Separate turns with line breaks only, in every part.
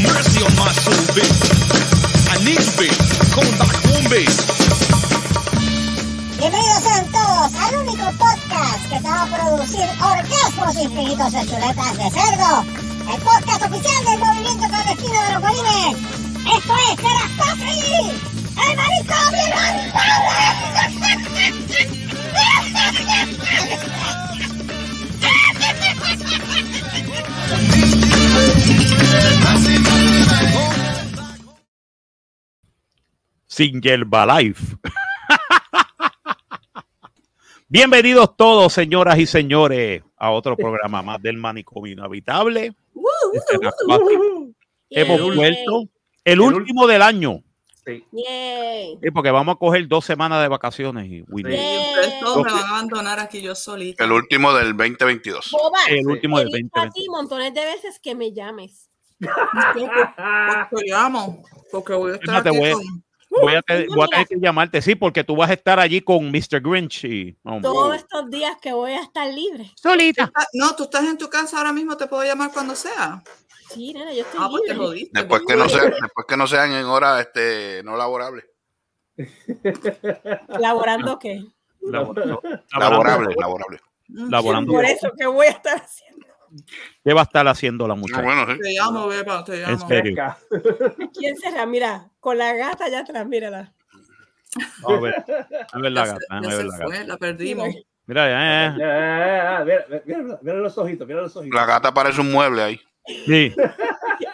mercy on my soul, baby. I need you, baby. Come back home, baby.
Bienvenidos sean todos al único podcast que te va a producir orgasmos infinitos de chuletas de cerdo. El podcast oficial del movimiento clandestino de los bolines. Esto es Serastasi, el maricón
sin Life. Bienvenidos todos, señoras y señores, a otro programa más del manicomio inhabitable. Hemos vuelto el último del año.
Sí.
Yay.
Sí, porque vamos a coger dos semanas de vacaciones y.
Ustedes todos me van a abandonar aquí yo solita.
El último del 2022.
Boba,
El último del
he dicho a
2020.
ti montones de veces que me llames.
Te llamo, porque voy a estar
Fíjate,
aquí
voy a-
con-
Voy a, te- voy a tener que llamarte, sí, porque tú vas a estar allí con Mr. Grinch y. oh,
Todos estos días que voy a estar libre.
solita.
No, tú estás en tu casa ahora mismo, te puedo llamar cuando sea.
Sí, nena, yo estoy
Ah, pues te
libre.
jodiste.
Después que no sean, después que no sean en hora este, no laborable.
¿Laborando qué?
Laborable, laborable.
Mm,
Laborando.
Por eso que voy a estar haciendo.
¿Qué va a estar haciendo la
No,
muchacha?
bueno, sí.
Te llamo, Beba, te llamo.
En serio.
¿Quién será? Mira, con la gata allá atrás, mírala.
A ver, a ver la
Ya se-
gata,
ya
a ver
se
la gata.
fue, la perdimos.
Mira, ya, ya, ya.
Mira, mira, mira, mira los ojitos, mira los ojitos.
La gata parece un mueble ahí.
Sí,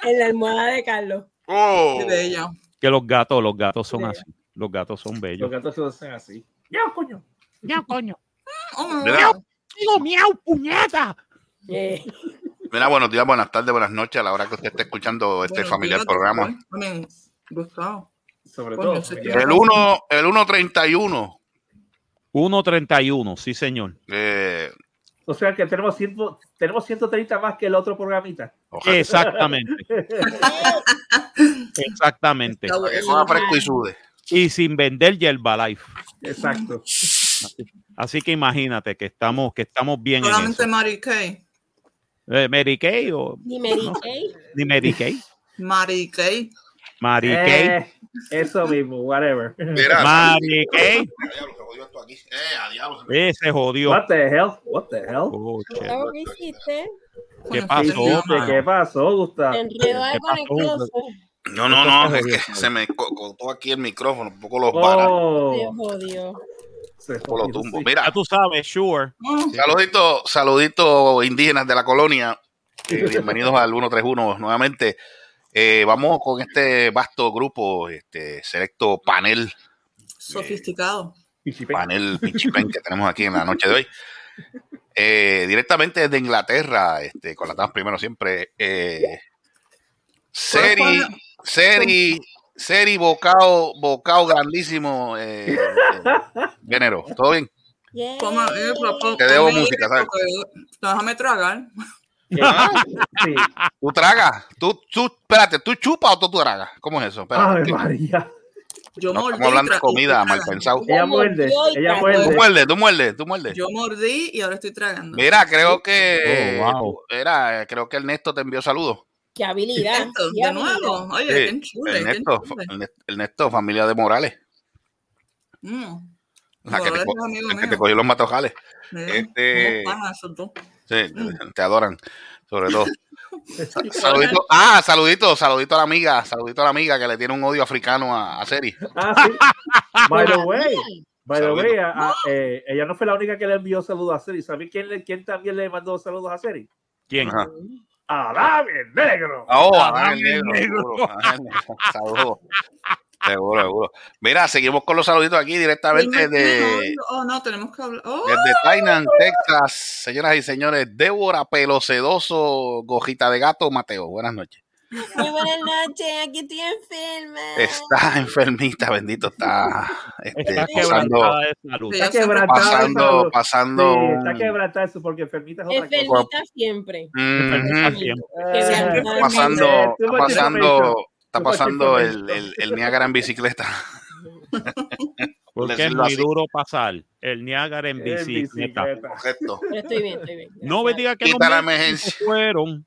En la almohada de Carlos.
Oh.
Qué bella.
que los gatos, los gatos son
Sí.
así. Los gatos son
Los
bellos.
gatos se hacen así. ¡Miau, coño!
Miau, coño.
Oh,
Mira,
Digo, miau, puñeta.
Eh,
mira, buenos días, buenas tardes, buenas noches a la hora que usted esté escuchando este familiar
días,
programa.
Amén. Gustavo.
Sobre todo.
ese
mira.
El 1, el 131.
1.31, sí, señor.
Eh,
O sea que tenemos, ciento, tenemos 130 más que el otro programita.
ojalá
Exactamente. Exactamente.
Fresco y sude.
Y sin vender Herbalife.
Exacto.
Así que imagínate que estamos, que estamos bien en
Solamente
eso.
Mary Kay.
Eh, Mary Kay o
Ni
No.
dije.
ni Mary Kay.
Mary Kay.
Mary Kay.
Eh, eso mismo, whatever.
Mira, jodió esto aquí. Eh, se
jodió.
What the hell? What the hell?
Oh. ¿Qué pasó?
¿Qué, qué pasó, Gustavo?
¿Qué
el closet.
No, no, no, es
se
que
jodió.
se me co- cortó aquí el micrófono, un poco los varas.
Te
Oh,
jodió.
se
por lo
jodió,
tumbo. Mira,
Ya tú sabes, sure.
Oh,
Saluditos, saluditos indígenas de la colonia. Eh, bienvenidos al 131 nuevamente. Eh, vamos con este vasto grupo, este selecto panel,
Sofisticado.
Pichipe.
panel pichipen que tenemos aquí en la noche de hoy. Eh, directamente desde Inglaterra, este, con las damas primero siempre. Eh, Seri, Seri, Seri, bocao, bocao grandísimo. Eh, eh, género, ¿todo bien?
Eh, pero-
Te debo música, ¿sabes?
Déjame tragar.
Sí.
¿Tú tragas? ¿Tú, tú, espérate, ¿tú chupas o tú tragas? ¿Cómo es eso? Espérate.
Ay, María.
Yo
No,
mordí.
estamos hablando de comida, mal pensado.
Ella muerde, ella
tragó.
Tú
muerde.
muerdes, tú muerdes, tú muerdes.
Yo mordí y ahora estoy tragando.
Mira, creo que.
Oh, wow.
Era, creo que Ernesto te envió saludos.
Qué habilidad. Qué
de nuevo. Oye,
Sí,
qué chule,
Ernesto,
chule.
Ernesto, familia de Morales.
Mm.
La que te, co- que cogió los matojales. Este-. Sí, te adoran, sobre todo. Saludito, ah, saludito, saludito a la amiga, saludito a la amiga que le tiene un odio africano a, a Seri.
Ah, sí. By the way, by the way, a- a- eh, ella no fue la única que le envió saludos a Seri. ¿Sabes quién, le- quién también le mandó saludos a Seri?
¿Quién?
Ajá.
Adán el Negro.
Oh, Adán el
el
negro,
negro,
Saludos. Seguro, seguro. Mira, seguimos con los saluditos aquí directamente de,
Oh, no, tenemos que hablar. Oh,
desde Tainan, Texas. Señoras y señores, Débora Pelocedoso, Gojita de Gato, Mateo. Buenas noches.
Muy buenas noches, aquí estoy enferma.
Está enfermita, bendito, está este,
Está
pasando,
quebrantada de salud.
Está quebrantada. de
pasando,
salud.
pasando.
Sí, está quebrantada eso porque enfermita es otra cosa.
Enfermita siempre.
Enfermita
Ujú.
siempre.
Eh,
Siempre
Está
Ay,
pasando, pasando. Está pasando el, el, el Niágara en bicicleta.
Porque es muy
así.
duro pasar el Niágara en bicicleta.
bicicleta.
Correcto.
Pero estoy bien, estoy bien.
No me
Gracias.
diga que
Quita emergencia.
fueron.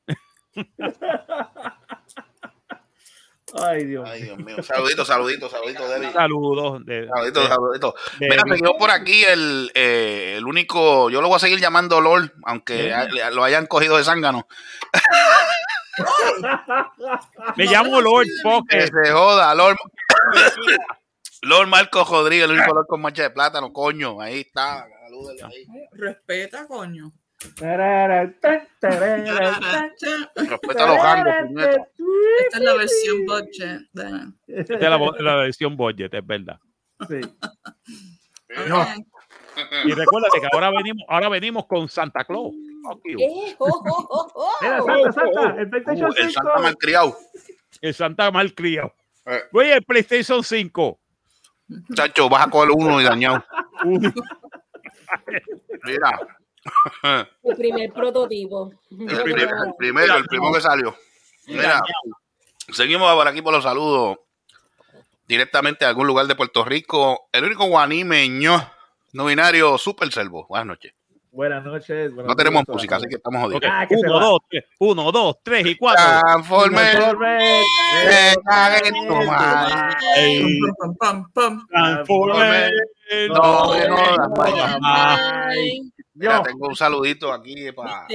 Ay, Dios.
Ay, Dios mío. Saludito, saludito, saludito, Debbie.
Saludos. de-
Saludito,
de-
saludito.
de-
Mira, seguimos por aquí el, eh, el único, yo lo voy a seguir llamando Lord, aunque a- lo hayan cogido de zángano.
Me llamo Lord
Que
Pocket.
se joda, Lord. Lord Marcos Rodríguez, el único Lord con mancha de plátano, coño. Ahí está. Ahí.
Respeta, coño.
Respeta a los rangos.
Esta es la versión budget.
Esta es la, versión budget, es verdad.
Sí.
No.
Y recuérdate que ahora venimos, ahora venimos con Santa Claus. Fuck you.
Eh, oh, oh, oh, oh.
Mira, salta, salta. El PlayStation
el
5.
Santa malcriado.
El Santa mal criado.
Eh.
Oye, el PlayStation 5.
Chacho, vas a coger uno y dañado. Mira.
El primer prototipo.
El, prim- el primero, el primero que salió. Mira, seguimos por aquí por los saludos. Directamente a algún lugar de Puerto Rico. El único guanimeño no binario Super Servo. Buenas noches.
Buenas noches. buenos
No tenemos
a
música, así que estamos jodidos.
Ok,
Ah, que
Uno, dos, tres. Uno, dos, tres y cuatro.
Transforme.
Transforme.
Me cague en tu madre.
Ey,
Pam, pam, pam.
Transforme.
No, no, tengo un saludito aquí para.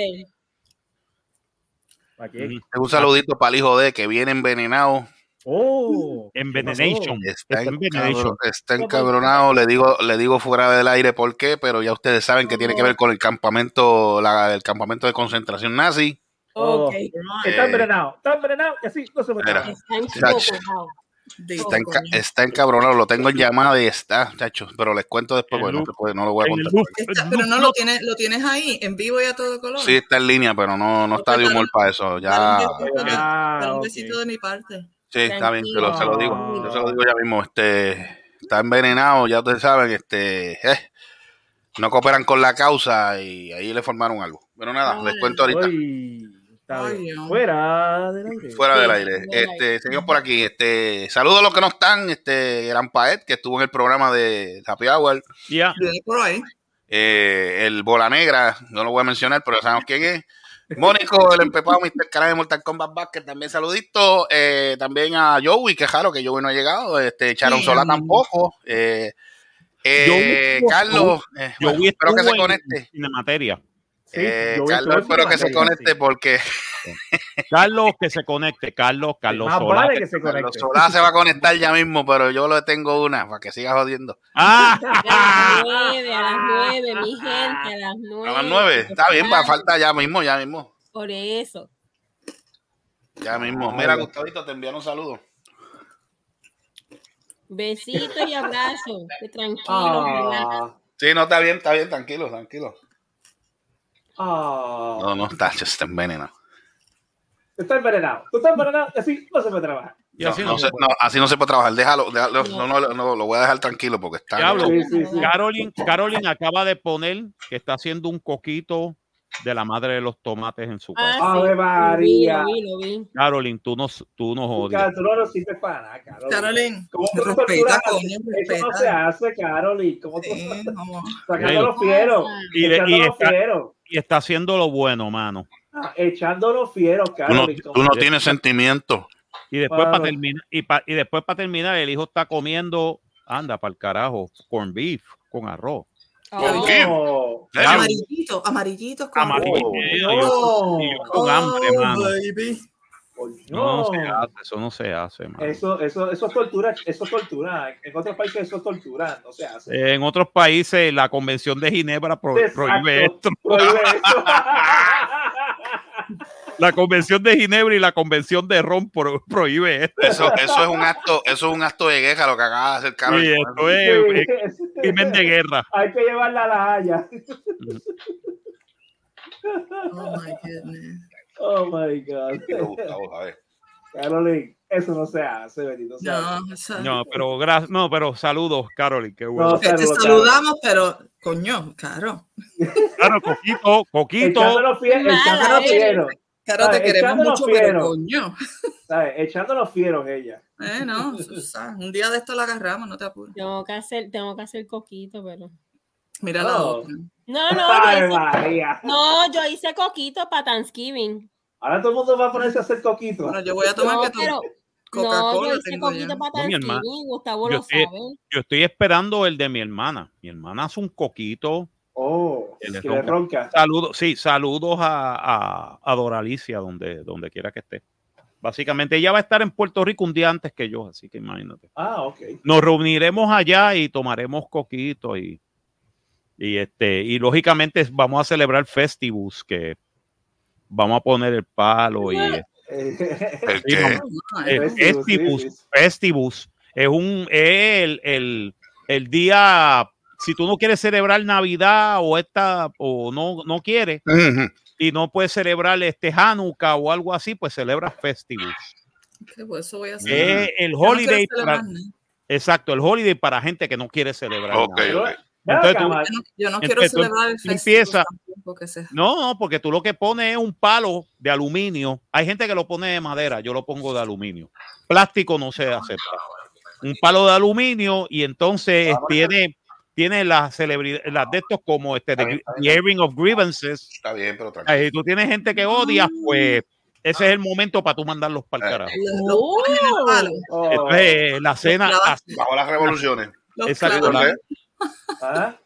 Tengo un saludito para el hijo de que viene envenenado.
Oh.
Envenenation.
Está,
Está Envenenation.
encabro- está encabronado, le digo, le digo fuera del aire por qué, pero ya ustedes saben que tiene que ver con el campamento, la, el campamento de concentración nazi.
Oh.
Ok.
Está envenenado. Está envenenado. Y así no se
Mira.
Está
Está, enca- está encabronado, lo tengo en llamada y está, chacho, pero les cuento después, porque no, puede, no lo voy a contar.
Está- pero no lo tienes, lo tienes ahí, en vivo y a todo color.
Sí, está en línea, pero no, no está de humor para eso. Ya,
un besito,
Ah,
dale un
ok.
besito de mi parte.
Sí, está bien, se lo, se lo digo,
Tranquilo.
yo se lo digo ya mismo. Este, está envenenado, ya ustedes saben, este, eh, no cooperan con la causa y ahí le formaron algo. Pero nada, les cuento ahorita.
Uy, está
Ay,
bien.
Dios.
Fuera del aire.
Fuera del aire. Este, seguimos por aquí. Este, saludos a los que no están. Este, Gran Paet, que estuvo en el programa de Happy Hour.
Ahí.
Eh, el Bola Negra, no lo voy a mencionar, pero sabemos quién es. Mónico, el empepado, Mr. Canal de Mortal Kombat Basket, también saludito. Eh, también a Joey, que raro que Joey no ha llegado. Este, Charon
Sí,
Sola tampoco. Eh, eh,
Joey-
Carlos, bueno, espero que se conecte.
En la materia.
Sí,
Eh, Carlos, espero que se conecte porque
Carlos, que se conecte. Carlos, Carlos
Más
Solá.
vale que se
Carlos
conecte.
Solá se va a conectar ya mismo, pero yo le tengo una para que siga jodiendo.
Ah,
A las nueve, a las nueve, mi gente, a las nueve.
A las nueve. Está bien, va, falta ya mismo, ya mismo.
Por eso.
Ya mismo. Mira, Gustavito, te envían un saludo.
Besitos y abrazos. Que tranquilo, ¿verdad?
Ah,
Sí, no, está bien, está bien, tranquilo, tranquilo.
Ah.
No, no, está, está envenenado.
Está envenenado. Tú estás envenenado y así no se puede trabajar.
No,
así
no
no
se- no, así no se puede trabajar. Déjalo, déjalo, no, no, no, lo voy a dejar tranquilo porque está.
Sí, sí, sí.
Caroline, Caroline acaba de poner que está haciendo un coquito de la madre de los tomates en su casa.
Ah,
Ave
sí,
María.
Lo vi, lo vi, lo vi.
Caroline, tú no, tú no odias.
Tú no para.
Carolyn,
¿Cómo tú
respeta, coño,
Eso no se
respeta.
hace, Carol. ¿Cómo tú
Sí,
sacando los fieros?
Y, de- y
los
está,
fieros.
Y está haciendo lo bueno, mano.
Ah, Echando los fieros,
Tú no, tú no tienes sentimiento.
Y después para terminar, y, pa- y después para terminar, el hijo está comiendo, anda para el carajo, corn beef con arroz.
Oh.
Amarillitos, amarillitos con.
Oh,
yo con hambre,
Oh,
No,
No.
se hace, eso no se hace.
Eso, eso, eso es tortura, eso es tortura. En otros países eso es tortura, no se hace.
En otros países, la Convención de Ginebra pro-
Exacto.
prohíbe esto.
Prohíbe.
La Convención de Ginebra y la Convención de Ron pro- prohíbe esto.
Eso, eso es un acto, eso es un acto de guerra lo que acaba de hacer Carol.
Sí, esto es, es
Sí.
crimen de guerra.
Hay que llevarla a la Haya.
Oh my goodness.
Oh my God.
Gustavo, a ver.
Caroline, eso no se hace, bendito.
No, eso-
No, pero gracias, no, pero saludos, Carol, qué bueno.
No,
te
saludos,
saludamos, pero coño, claro.
Claro, Coquito, Coquito.
Echándonos fieros,
Nada,
echándonos
eh.
fieros,
Claro, te queremos mucho, pero
fiero.
coño.
¿sabes? Echándonos fieros ella.
Eh, no, Susana, un día de esto la agarramos, no te apures.
Tengo que hacer, tengo que hacer coquito, pero.
Mira la
Oh.
otra.
No, no, yo hice, no, yo hice coquito para Thanksgiving.
Ahora todo el mundo va a ponerse a hacer coquito.
Bueno, yo voy a tomar
No,
que tú.
pero No, yo
Coca-Cola
hice coquito para
No, hermana-
Gustavo
yo
lo
estoy-
sabe.
Yo estoy esperando el de mi hermana. Mi hermana hace un coquito.
Oh,
Que le
que le
ronca.
ronca.
Saludos, sí, saludos a, a, a Doralicia, donde, donde quiera que esté. Básicamente, ella va a estar en Puerto Rico un día antes que yo, así que imagínate.
Ah, ok.
Nos reuniremos allá y tomaremos coquito y, y este, y lógicamente vamos a celebrar Festivus, que vamos a poner el palo y
El
Sí, no, es un es el, el, el día si tú no quieres celebrar Navidad o esta o no no quieres y no puedes celebrar este Hanukkah o algo así, pues celebra Festivus.
pues eso voy a hacer.
Es el
no
holiday para- exacto, el holiday para gente que no quiere celebrar.
Ok,
nada. Entonces tú-
Yo no, yo no quiero
Entonces, tú
celebrar el se
No, no, porque tú lo que pones es un palo de aluminio. Hay gente que lo pone de madera, yo lo pongo de aluminio. Plástico no se acepta. Un palo de aluminio y entonces tiene, tiene las celebridades, las de estos como este the airing of grievances.
Está bien, pero tranquilo.
Si tú tienes gente que odias, pues ese es el momento para tú mandarlos para el
Eh.
carajo.
el palo.
Oh,
Entonces, la cena.
Bajo las revoluciones.
Los
Exacto,
ah,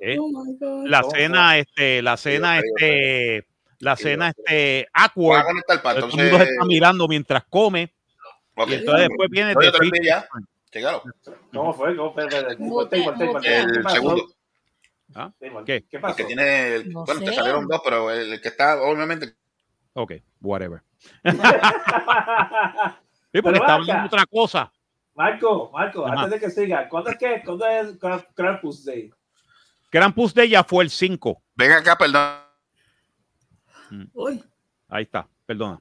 eh,
Oh my God.
la cena, este, la cena, este, la cena, este, awkward.
el.
Todo el mundo está mirando mientras come.
ok.
Y entonces después viene
No, te ya.
¿Cómo fue? ¿Cómo fue? Espérate, espérate.
Mute,
Ponte, ponte, ponte.
mute.
¿Qué
El segundo.
Simón,
¿Qué?
¿Qué
El
pasó?
que tiene. el-
No
bueno, te
sé.
salieron dos, pero el que está, obviamente.
Ok, whatever. Sí, porque está hablando de otra cosa.
Marco, Marco,
Ajá.
antes de que siga, ¿cuándo es que cuándo es Kra- Krampus Day?
Krampus Day ya fue el 5.
Ven acá, perdón.
Uy.
Ahí está, perdona.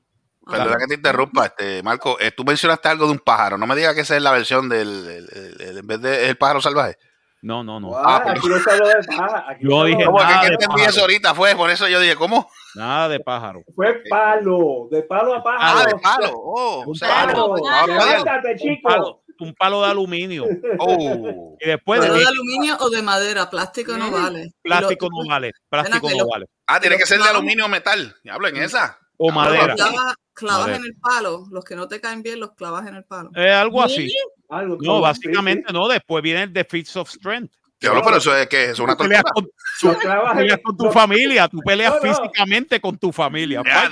Perdona que te interrumpa, este, Marco. eh, tú mencionaste algo de un pájaro. No me digas que esa es la versión del. el- el- el- en vez de el pájaro salvaje.
No, no, no.
Ah,
pues-
aquí no se habló de. Aquí
Yo
no
dije,
¿Cómo
nada
que
de
entendí
pájaro.
eso ahorita? Fue, por eso yo dije, ¿cómo?
Nada de pájaro.
Fue palo, de palo a
Ah,
pájaro.
de palo. Oh, sea,
Palo,
no,
levántate,
Un
chico.
Un palo de aluminio.
Oh.
Y después
¿Palo
de
de aluminio o de madera? Plástico no vale.
plástico
lo-
no vale. Plástico no
lo-
vale.
Ah, tiene que ser de aluminio o metal. Hablo en esa.
O madera.
Los clavas, clavas
Madera.
en el palo. Los que no te caen bien, los clavas en el palo.
Eh, algo así.
Algo
No, básicamente
sí,
no. Después viene el de of Strength.
Diablo, pero eso es que es una
Tú peleas
tortura.
con,
en-
peleas con tu familia. Tú peleas
No, no.
físicamente con tu familia.
Ya,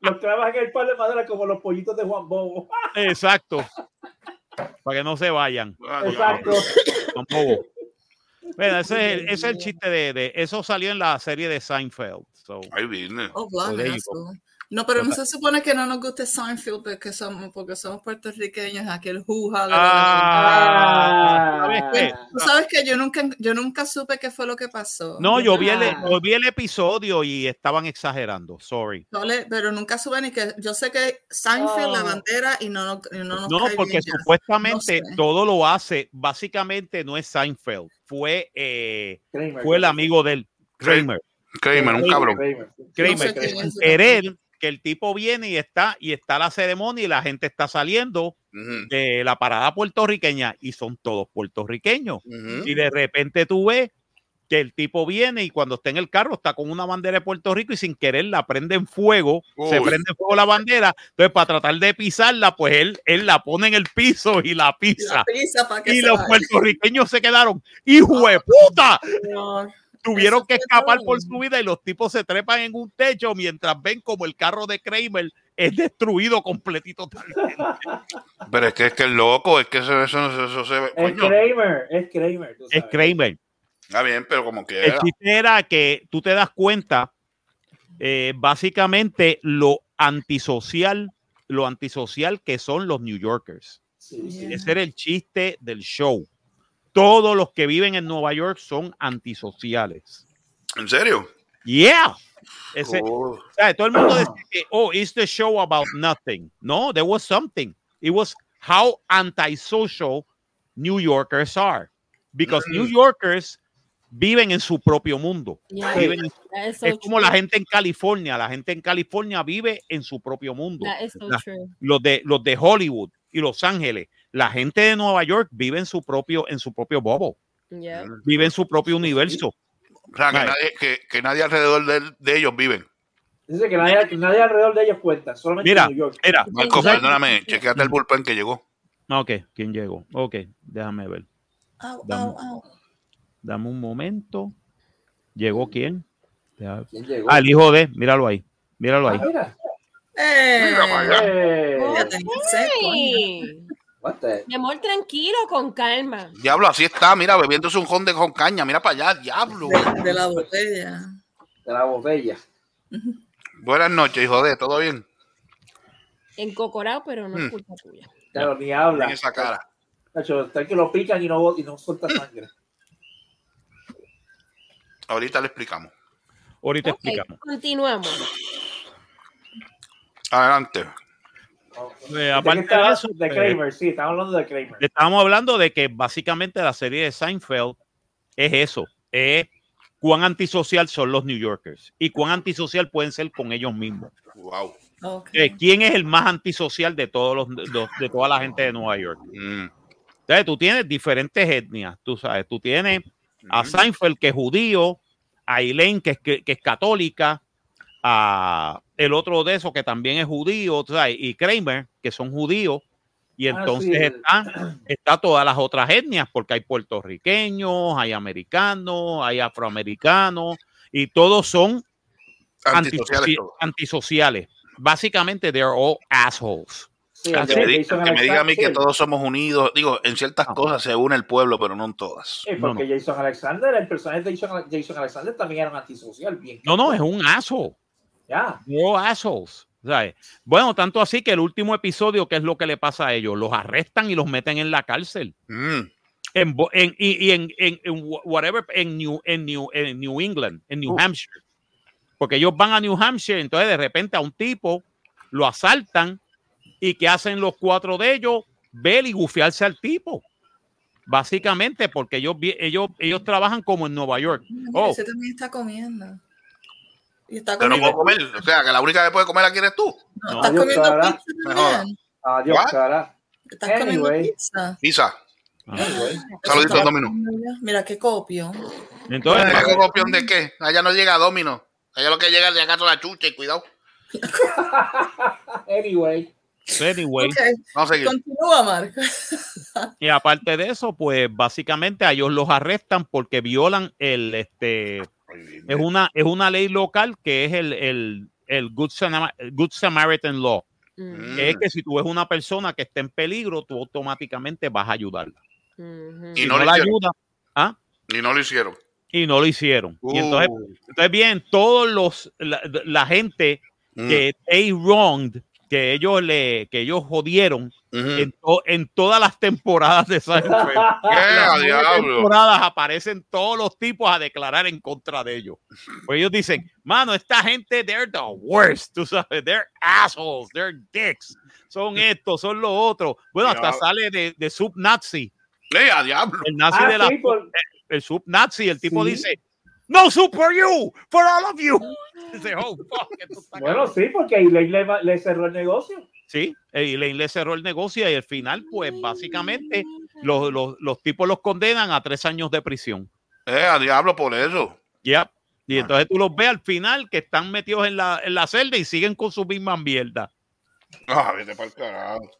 Fight
Dios.
your
lo-
father.
lo cla- Lo clavas en el palo de madera como los pollitos de Juan Bobo.
Exacto. Para que no se vayan.
Exacto.
Ese es el, ese es el chiste de, de- Eso salió en la serie de Seinfeld. So,
Ahí viene.
Oh,
Pues
No, pero no se supone que no nos guste Seinfeld porque somos, porque somos puertorriqueños, aquel juja de
Ah, ¿sabes
Ah.
Tú sabes que yo nunca, yo nunca supe qué fue lo que pasó.
No, yo vi, el, yo vi el episodio y estaban exagerando. Sorry.
No le- pero nunca supe ni que. Yo sé que Seinfeld, la
Oh.
bandera, y no, no, y no nos
No,
cae
porque
bien
supuestamente
No sé.
todo lo hace. Básicamente no es Seinfeld. Fue, eh,
Kramer.
fue el amigo del Kramer.
Kramer, un cabrón.
Kramer.
Kramer,
sé
querer que el tipo viene y está y está la ceremonia y la gente está saliendo de la parada puertorriqueña y son todos puertorriqueños. Y de repente tú ves que el tipo viene y cuando está en el carro está con una bandera de Puerto Rico y sin querer la prende en fuego, se prende en fuego la bandera. Entonces, para tratar de pisarla, pues él, él la pone en el piso y la
Y
pisa.
la pizza para que
Y
se
los
vaya.
puertorriqueños se quedaron, ¡hijo de puta!
No,
Tuvieron que escapar por su vida y los tipos se trepan en un techo mientras ven como el carro de Kramer es destruido completito.
Pero es que es que es loco, es que eso, eso, eso, eso se ve.
Es Kramer, es Kramer. tú
Es. Kramer.
Está bien, pero como que.
El chiste era que tú te das cuenta, eh, básicamente, lo antisocial, lo antisocial que son los New Yorkers.
Sí, sí.
Ese era el chiste del show. Todos los que viven en Nueva York son antisociales.
¿En serio?
Yeah. Ese,
Oh.
o sea, todo el mundo decía que, oh, it's the show about nothing. No, there was something. It was how antisocial New Yorkers are. Because
Mm.
New Yorkers viven en su propio mundo.
Yeah,
Viven en
that is so
es como
true.
la gente en California. La gente en California vive en su propio mundo.
That is so
La-
true.
Los de, los de Hollywood y Los Ángeles. La gente de Nueva York vive en su propio, en su propio bobo.
Yeah.
Vive en su propio universo.
O sea, que
Right.
nadie, que, que nadie alrededor de, de ellos viven.
Dice que nadie, que nadie alrededor de ellos cuenta, solamente
Mira,
New York.
mira.
Marco, perdóname, chequeate el bullpen que llegó.
Ok, ¿quién llegó? Ok, déjame ver.
Au,
Dame.
au, au.
Dame un momento. ¿Llegó quién? Deja-
¿Quién llegó?
Ah, el hijo de, míralo ahí. Míralo
Ah,
ahí.
mira.
Eh,
Mira para allá.
Eh, what the-
Mi amor, tranquilo, con calma.
Diablo, así está, mira, bebiéndose un jonde con caña. Mira para allá, diablo.
de, de la botella.
de la botella.
Buenas noches, hijo de, ¿todo bien?
Encocorado, pero no es
Mm.
culpa tuya.
Claro, ni habla.
En esa cara.
Nacho, está que lo pican y no, y no suelta sangre.
Ahorita le explicamos.
Ahorita
Ok,
explicamos.
continuamos.
Adelante.
Eh,
¿De
aparte de eso,
de
eh,
sí, estamos hablando de Kramer.
Estamos hablando de que básicamente la serie de Seinfeld es eso, es cuán antisocial son los New Yorkers y cuán antisocial pueden ser con ellos mismos.
Wow.
Eh, ¿Quién es el más antisocial de todos los, los- de toda la gente de Nueva York?
Mm.
Entonces, tú tienes diferentes etnias, tú sabes, tú tienes a
Mm.
Seinfeld que es judío, a Elaine que es, que, que es católica, a el otro de esos que también es judío, sabes, y Kramer que son judíos, y
Ah,
entonces
sí.
está, está todas las otras etnias, porque hay puertorriqueños, hay americanos, hay afroamericanos, y todos son
Antisociales
antisoci- antisociales. Básicamente, they're all assholes.
Sí,
Ah,
Que me, di-
Jason
que me diga a mí que todos somos unidos. Digo, en ciertas
No.
cosas se une el pueblo, pero no en todas.
Sí, porque Jason Alexander, el personaje de Jason, Jason Alexander también era un antisocial. Bien.
No, no, es un asshole.
Ya.
No assholes. ¿sabes? Bueno, tanto así que el último episodio, ¿qué es lo que le pasa a ellos? Los arrestan y los meten en la cárcel.
Mm.
En, en- y, y en, en- en wh- whatever, en New, en, New, en New England, en New
Uh.
Hampshire. Porque ellos van a New Hampshire, entonces de repente a un tipo lo asaltan y que hacen los cuatro de ellos? Ver y gufiarse al tipo. Básicamente porque ellos, ellos, ellos trabajan como en Nueva York.
Mira,
Oh.
Ese también está comiendo. Y está
Pero no puedo comer. O sea, que la única que puede comer aquí eres tú.
No,
No,
estás comiendo
cara.
pizza también.
Adiós,
What?
cara.
Estás comiendo
Anyway.
pizza.
Anyway.
Saludito,
Eso
Domino.
Mira qué copio.
Entonces,
¿Más copión de qué? Allá no llega Domino. Allá lo que llega es de acá toda la chucha y cuidado.
Anyway.
anyway,
Ok,
Vamos a seguir.
continúa, Marco.
Y aparte de eso, pues básicamente a ellos los arrestan porque violan el, este, es una, es una ley local que es el, el, el Good, Samar- Good Samaritan Law.
Mm,
que Es que si tú ves una persona que está en peligro, tú automáticamente vas a ayudarla.
Y
Si
no
la
hicieron.
ayuda,
Y no lo hicieron.
y no lo hicieron. Y entonces,
Uh.
entonces bien, todos los, la, la gente
Mm.
que they wronged, que ellos le, que ellos jodieron
Ujú.
en, to- en todas las temporadas de Seinfeld.
¿Qué?
temporadas aparecen todos los tipos a declarar en contra de ellos. Pues ellos dicen, mano, esta gente, they're the worst, tú sabes, they're assholes, they're dicks, son estos, son los otros. Bueno, hasta sale de, de sub nazi,
a diablo.
el nazi
Ah,
de la,
sí, por-
el sub nazi, el tipo
Sí.
dice, no soup for you, for all of you. Dice, oh, fuck,
Bueno,
cabrón".
sí, porque Elaine le, le cerró el negocio.
Sí, y le, le cerró el negocio y al final, pues básicamente los, los, los tipos los condenan a tres años de prisión.
Eh, a diablo por eso.
Ya. Y
Ah.
entonces tú los ves al final que están metidos en la, en la celda y siguen con su misma mierda.
Ah, vete para el carajo.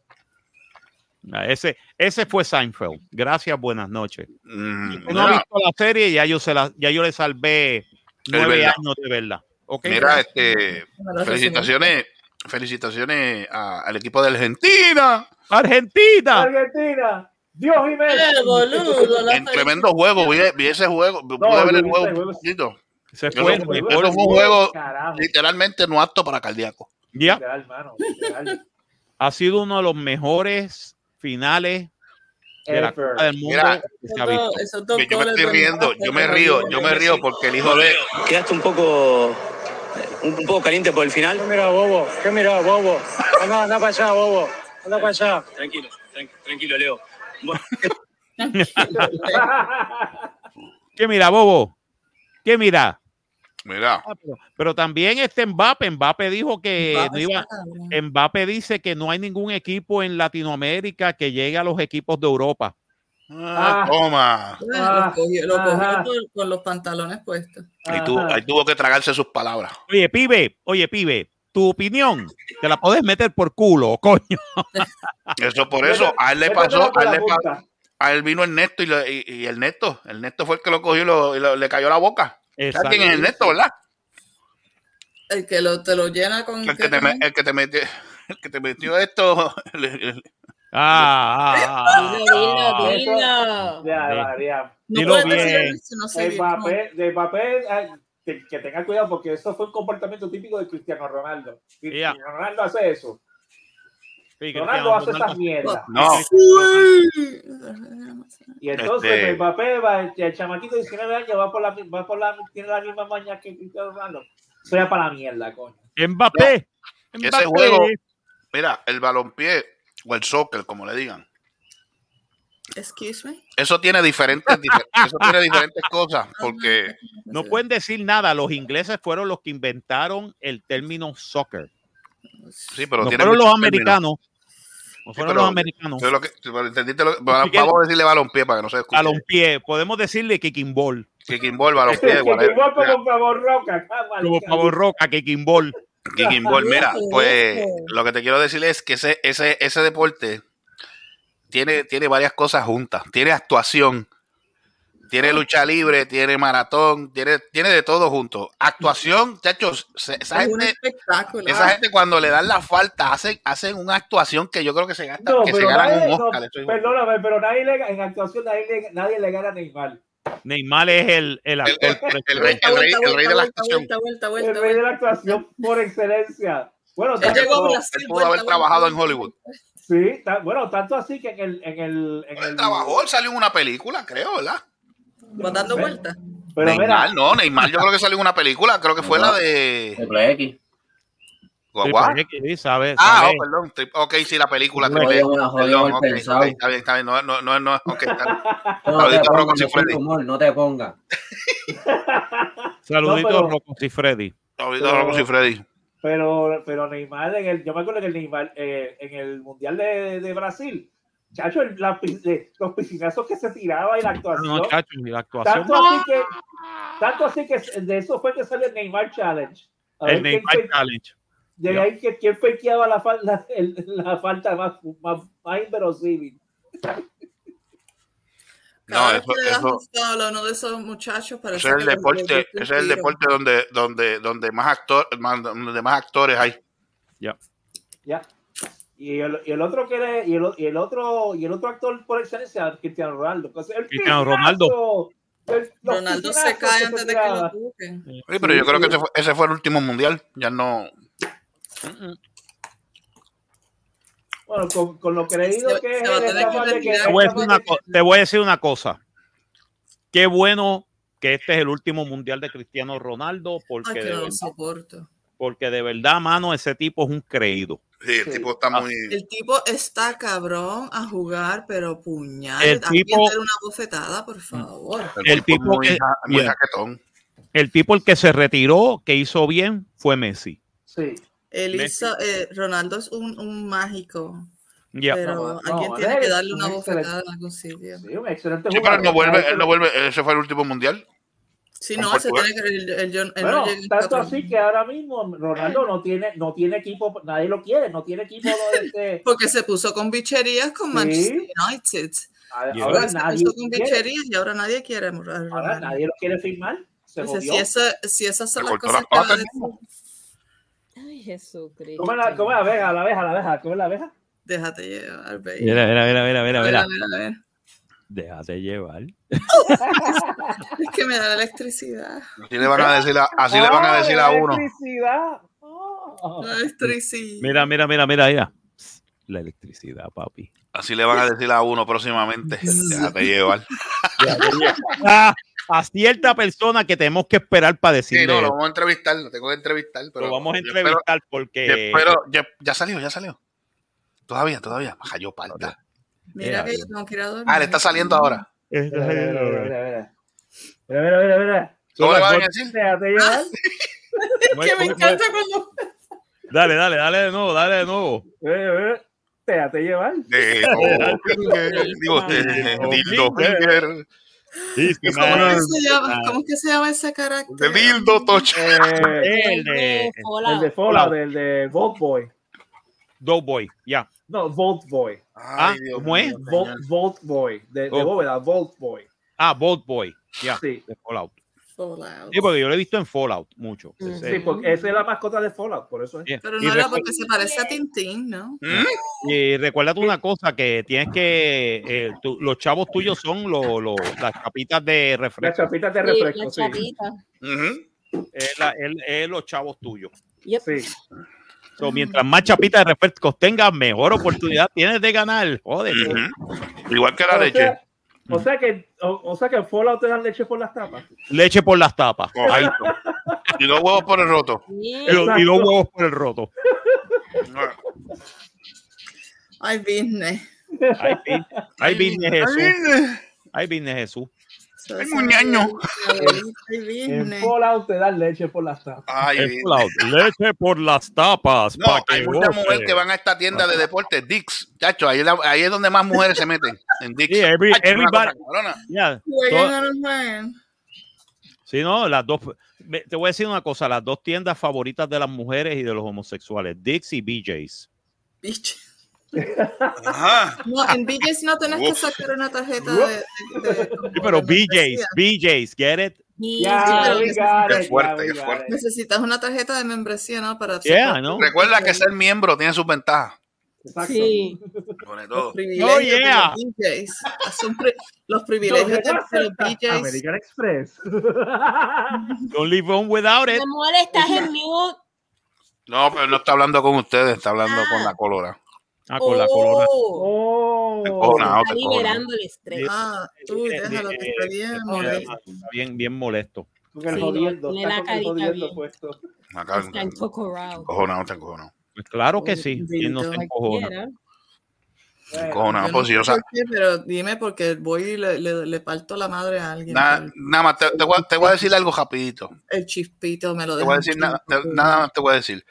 Ah, Ese, ese fue Seinfeld. Gracias, buenas noches.
Mm,
no ha visto la serie, ya yo, se la, ya yo le salvé nueve
verdad.
años de verla. ¿Ok?
mira, este, felicitaciones, felicitaciones a- al equipo de Argentina.
Argentina.
Argentina. Dios y Messi.
Eh, boludo, la
En tremendo juego, vi, vi ese juego, pude ver el juego
ese
un
juego.
poquito.
Se
Eso
fue
eso fue un juego
Carajo.
literalmente no apto para cardíaco.
Ya. Ha sido uno de los mejores finales de la. Copa del Mundo
Mira,
que se ha visto.
Esos dos
Que yo me estoy riendo, yo me río,
yo-
me río porque el hijo de
Quedaste un poco un, poco caliente por el final.
¿Qué mira, bobo? ¿Qué mira, bobo? Anda, anda para allá, bobo. Anda para allá.
Tranquilo, tran- tranquilo, Leo.
¿Qué mira, Bobo? ¿Qué mira?
Mira,
Ah, pero, pero también este Mbappe, Mbappe dijo que no iba. Mbappe dice que no hay ningún equipo en Latinoamérica que llegue a los equipos de Europa.
Ah,
Ah.
toma.
Lo
Ah,
cogió, lo cogió con, con los pantalones puestos.
Ahí tuvo,
Ajá.
ahí tuvo que tragarse sus palabras.
Oye, pibe, oye, pibe, tu opinión te la puedes meter por culo, coño.
Eso por eso, a él le pasó, a él, le pa-
punta.
a él vino el Nesto y, lo- y- y el Nesto, el Nesto fue el que lo cogió y, lo- y lo- le cayó la boca. ¿Sabes quién es el Nesto, verdad?
El que lo, te lo llena con.
El que te, me- el que te metió, el que te metió esto. el- el-
Ah, ah, ah,
Dilo,
ah.
dilo, dilo.
Ya, ya, ya.
No
Dilo bien.
eso, no sé
De
bien.
papel, de papel ay, que, que tenga cuidado porque eso fue un comportamiento típico de Cristiano Ronaldo. Cristiano Ronaldo hace eso.
Sí,
Ronaldo hace esas mierdas.
No,
Y entonces
Este-
Mbappé va, el, el chamaquito de 19 años va por la, va por la, tiene la misma maña que Cristiano Ronaldo. Sea para la mierda, coño.
Mbappé.
Ese juego- mira, el balompié o el soccer, como le digan.
Excuse me.
Eso tiene diferentes, difer- eso tiene diferentes cosas, porque
No pueden decir nada. Los ingleses fueron los que inventaron el término soccer.
sí, pero
no
tiene
fueron los
términos.
americanos. No fueron
pero-
los americanos.
Lo que- entendiste lo- vamos a decirle balompié para que no se escuche.
Balompié. Podemos decirle kicking ball.
Kicking ball, balompié, whatever.
igual como favor roca.
Como Pavo Roca, kicking ball.
Kicking ball, mira, pues lo que te quiero decir es que ese, ese, ese deporte tiene, tiene varias cosas juntas. Tiene actuación, tiene lucha libre, tiene maratón, tiene, tiene de todo junto. Actuación, chachos, esa
Es
gente, esa gente cuando le dan la falta hacen, hacen una actuación que yo creo que se gasta,
No,
que se ganan
nadie,
un Oscar.
perdóname, pero nadie le, en actuación nadie le, nadie le gana a Neymar.
Neymar es el, el
El,
actor.
el- el rey, el rey- el rey de la actuación.
El rey de la actuación por excelencia. Bueno,
Él
tanto-
llegó a
pudo-
Brasil.
él pudo
vuelta,
haber
vuelta,
trabajado en. Hollywood.
sí, ta- bueno, tanto así que en el, en el, en el
trabajó, él salió en una película, creo, ¿verdad?
Va dando
Ve-
vueltas.
Pero
Neymar,
mira,
no, Neymar, yo creo que salió en una película, creo que fue la de
Triple X.
Guagua.
Triple X, sí, sabe,
Ah,
sabe.
oh, perdón. tri- Ok, sí, la película.
Jodido,
Triple X.
jodido,
Perdón,
mal
ok,
pensado.
ok, está bien, está bien. No, no, no, no, ok, está bien.
No
Saludito,
te soy
Siffredi.
humor, no te pongas.
Saluditos,
No, pero-
Rocco y Freddy.
Saludito,
Pero-
Rocco y Freddy.
pero, pero Neymar, en el, yo me acuerdo que el Neymar, eh, en el Mundial de, de Brasil, chacho, la los piscinazos que se tiraba y la actuación.
No, chacho, y la actuación.
tanto, así que, tanto así que de eso fue que salió el Neymar Challenge. A
El
quién
Neymar
fue-
Challenge.
de ahí que quién fakeaba la falta, el- la falta más, más, más inverosímil.
No,
Cada
eso,
que
eso,
a uno de esos muchachos, parece
ese es el deporte, ese es el deporte donde, donde, donde más actor, más- donde más actores hay.
Ya. Y el, y el otro que era- y el, y el otro y el otro actor por excelencia Cristiano Ronaldo. Pues el
Cristiano
el- los
Ronaldo se cae antes de que lo toquen.
Sí, pero yo creo que ese fue, ese fue el último mundial. Ya no.
Bueno, con, con lo creído
Se-
que
se
es.
Te voy, a decir una
de
co- te voy a decir una cosa. Qué bueno que este es el último mundial de Cristiano Ronaldo, porque,
Ay,
de, verdad,
soporto.
porque de verdad, mano, ese tipo es un creído.
Sí, el
Sí.
tipo está muy.
El tipo está cabrón a jugar, pero puñal.
El tipo-
dale una bofetada, por favor.
el tipo
muy,
que-
muy
yeah.
jaquetón.
El tipo el que se retiró, que hizo bien, fue Messi.
Sí.
Él
Messi.
hizo, eh, Ronaldo es un, un mágico,
Ya.
pero alguien
no,
tiene que darle
un
una
excelente-
bofetada en algún sitio.
Sí, un excelente
Sí, pero él no
jugador.
vuelve, él no vuelve. Ese fue el último mundial.
Sí, no, se tiene que. El, el- el-
Bueno,
no
tanto así que ahora mismo Ronaldo no tiene, no tiene equipo, nadie lo quiere, no tiene equipo de este,
Porque se puso con bicherías con
Sí.
Manchester United.
ahora.
Porque se
nadie
puso con bicherías y ahora nadie quiere
ahora nadie lo quiere firmar, se
Entonces, si, esa- si esas son
Se
las cosas
las
que va a
patas,
decir,
Ay, Jesucristo.
¿Cómo es la, cómo es la abeja, la abeja, la abeja, cómo es la abeja?
déjate llevar, baby.
Mira, mira, mira, mira, mira,
A ver, a
mira. Déjate llevar.
Es que me da la electricidad.
Así le van a decir a, así le van a decir
de
a uno.
electricidad. Oh.
La electricidad.
Mira, mira, mira, mira, mira. La electricidad, papi.
Así le van a decir a uno próximamente. Déjate llevar.
Ah, a cierta persona que tenemos que esperar para
Sí,
decirle.
no, lo vamos a entrevistar, lo tengo que entrevistar. Pero
lo vamos a
yo espero-
entrevistar
yo
porque.
espero- ya, ya salió, ya salió. Todavía, todavía. Cayó palta.
Mira
Mira,
que yo tengo que ir a dormir.
Ah, le está saliendo ahora.
Mira, mira, mira, mira. Mira, mira, mira.
¿Cómo le van a decir?
Déjate llevar.
Es que me encanta cuando.
Dale, dale, dale de nuevo, dale de nuevo.
Déjate llevar.
De Dildo Finger,
Dice,
¿Cómo,
man,
que se llama, ¿Cómo que se llama ese carácter?
de Dildo Touch.
Eh,
el de
Fallout.
el de Fallout, el de Vault Boy.
Doughboy, ya.
No, Vault Boy.
Ah,
Dios
¿cómo es?
Vault Boy. De, de
Oh.
bóveda, Vault Boy.
Ah, Bolt Boy, ya.
Sí.
De Fallout.
Fallout.
Sí, porque yo lo he visto en Fallout mucho.
Mm.
Sí, porque esa es la mascota de Fallout, por eso es.
yeah.
Pero
Y
no era
recu-
porque se parece a Tintín, ¿no?
¿Mm?
Y recuérdate una cosa, que tienes que, eh, tú- los chavos tuyos son los, los- las capitas de
Las
refresco.
chapitas de
Sí,
refresco, sí.
chapita.
Ujú.
Es, la- es- es los chavos tuyos.
Yep.
Sí.
So, mientras más chapitas de refrescos tengas, mejor oportunidad tienes de ganar. Joder.
Igual que la
O
leche.
sea, o sea que, o, o sea que en Fallout te dan leche por las tapas.
Leche por las tapas.
Correcto. Y los huevos por el roto.
Y,
Exacto.
huevos por el roto.
Ay, business.
Ay, bin- ay, business Jesús. Ay, business Jesús.
Ay, muñaño.
Ay,
En. Fallout te dan leche por las tapas.
Ay,
En Fallout, Leche por las tapas.
No, hay muchas mujeres que van a esta tienda de deportes, Dix. Chacho, ahí es, la- ahí es donde más mujeres se meten. En Dix.
Sí, every-
Chacho,
everybody-
juegan.
Sí, no, las dos. Te voy a decir una cosa: las dos tiendas favoritas de las mujeres y de los homosexuales, Dix y BJ's.
Bitch.
Ajá.
No, en BJ's no tenés que sacar una tarjeta de. de- de-
Sí, pero
de
BJ's,
membresía.
BJ's, get it?
Es-
fuerte, fuerte.
Necesitas una tarjeta de membresía, ¿no? Para
Yeah, ¿no?
Recuerda que ser miembro tiene sus ventajas.
Exacto.
Sí.
Los
todo.
privilegios
Oh, yeah.
de los BJ's. Pri- los privilegios de, de los BJ's.
American Express.
Don't live on without it.
Me molestas en mute.
No, pero no está hablando con ustedes, está hablando
Ah.
con la colora.
Ah, con la corona.
Oh,
Oh.
está liberando el estrés.
Ah, tú déjalo que esté bien, molesto.
Bien, bien molesto.
Con el
Sí,
jodiendo.
tiene
está
la
con el
carita
jodiendo
bien.
puesto.
Acá,
Está encocorado.
encojonado, te encojonado.
Pues claro que sí.
Yo
pues
no
si yo
sé pero dime porque voy y le, le, le parto la madre a alguien.
Nada, nada más, te, te voy, a- te voy a decir algo rapidito.
El chispito me lo
Te voy a decir nada, nada más te voy a decir.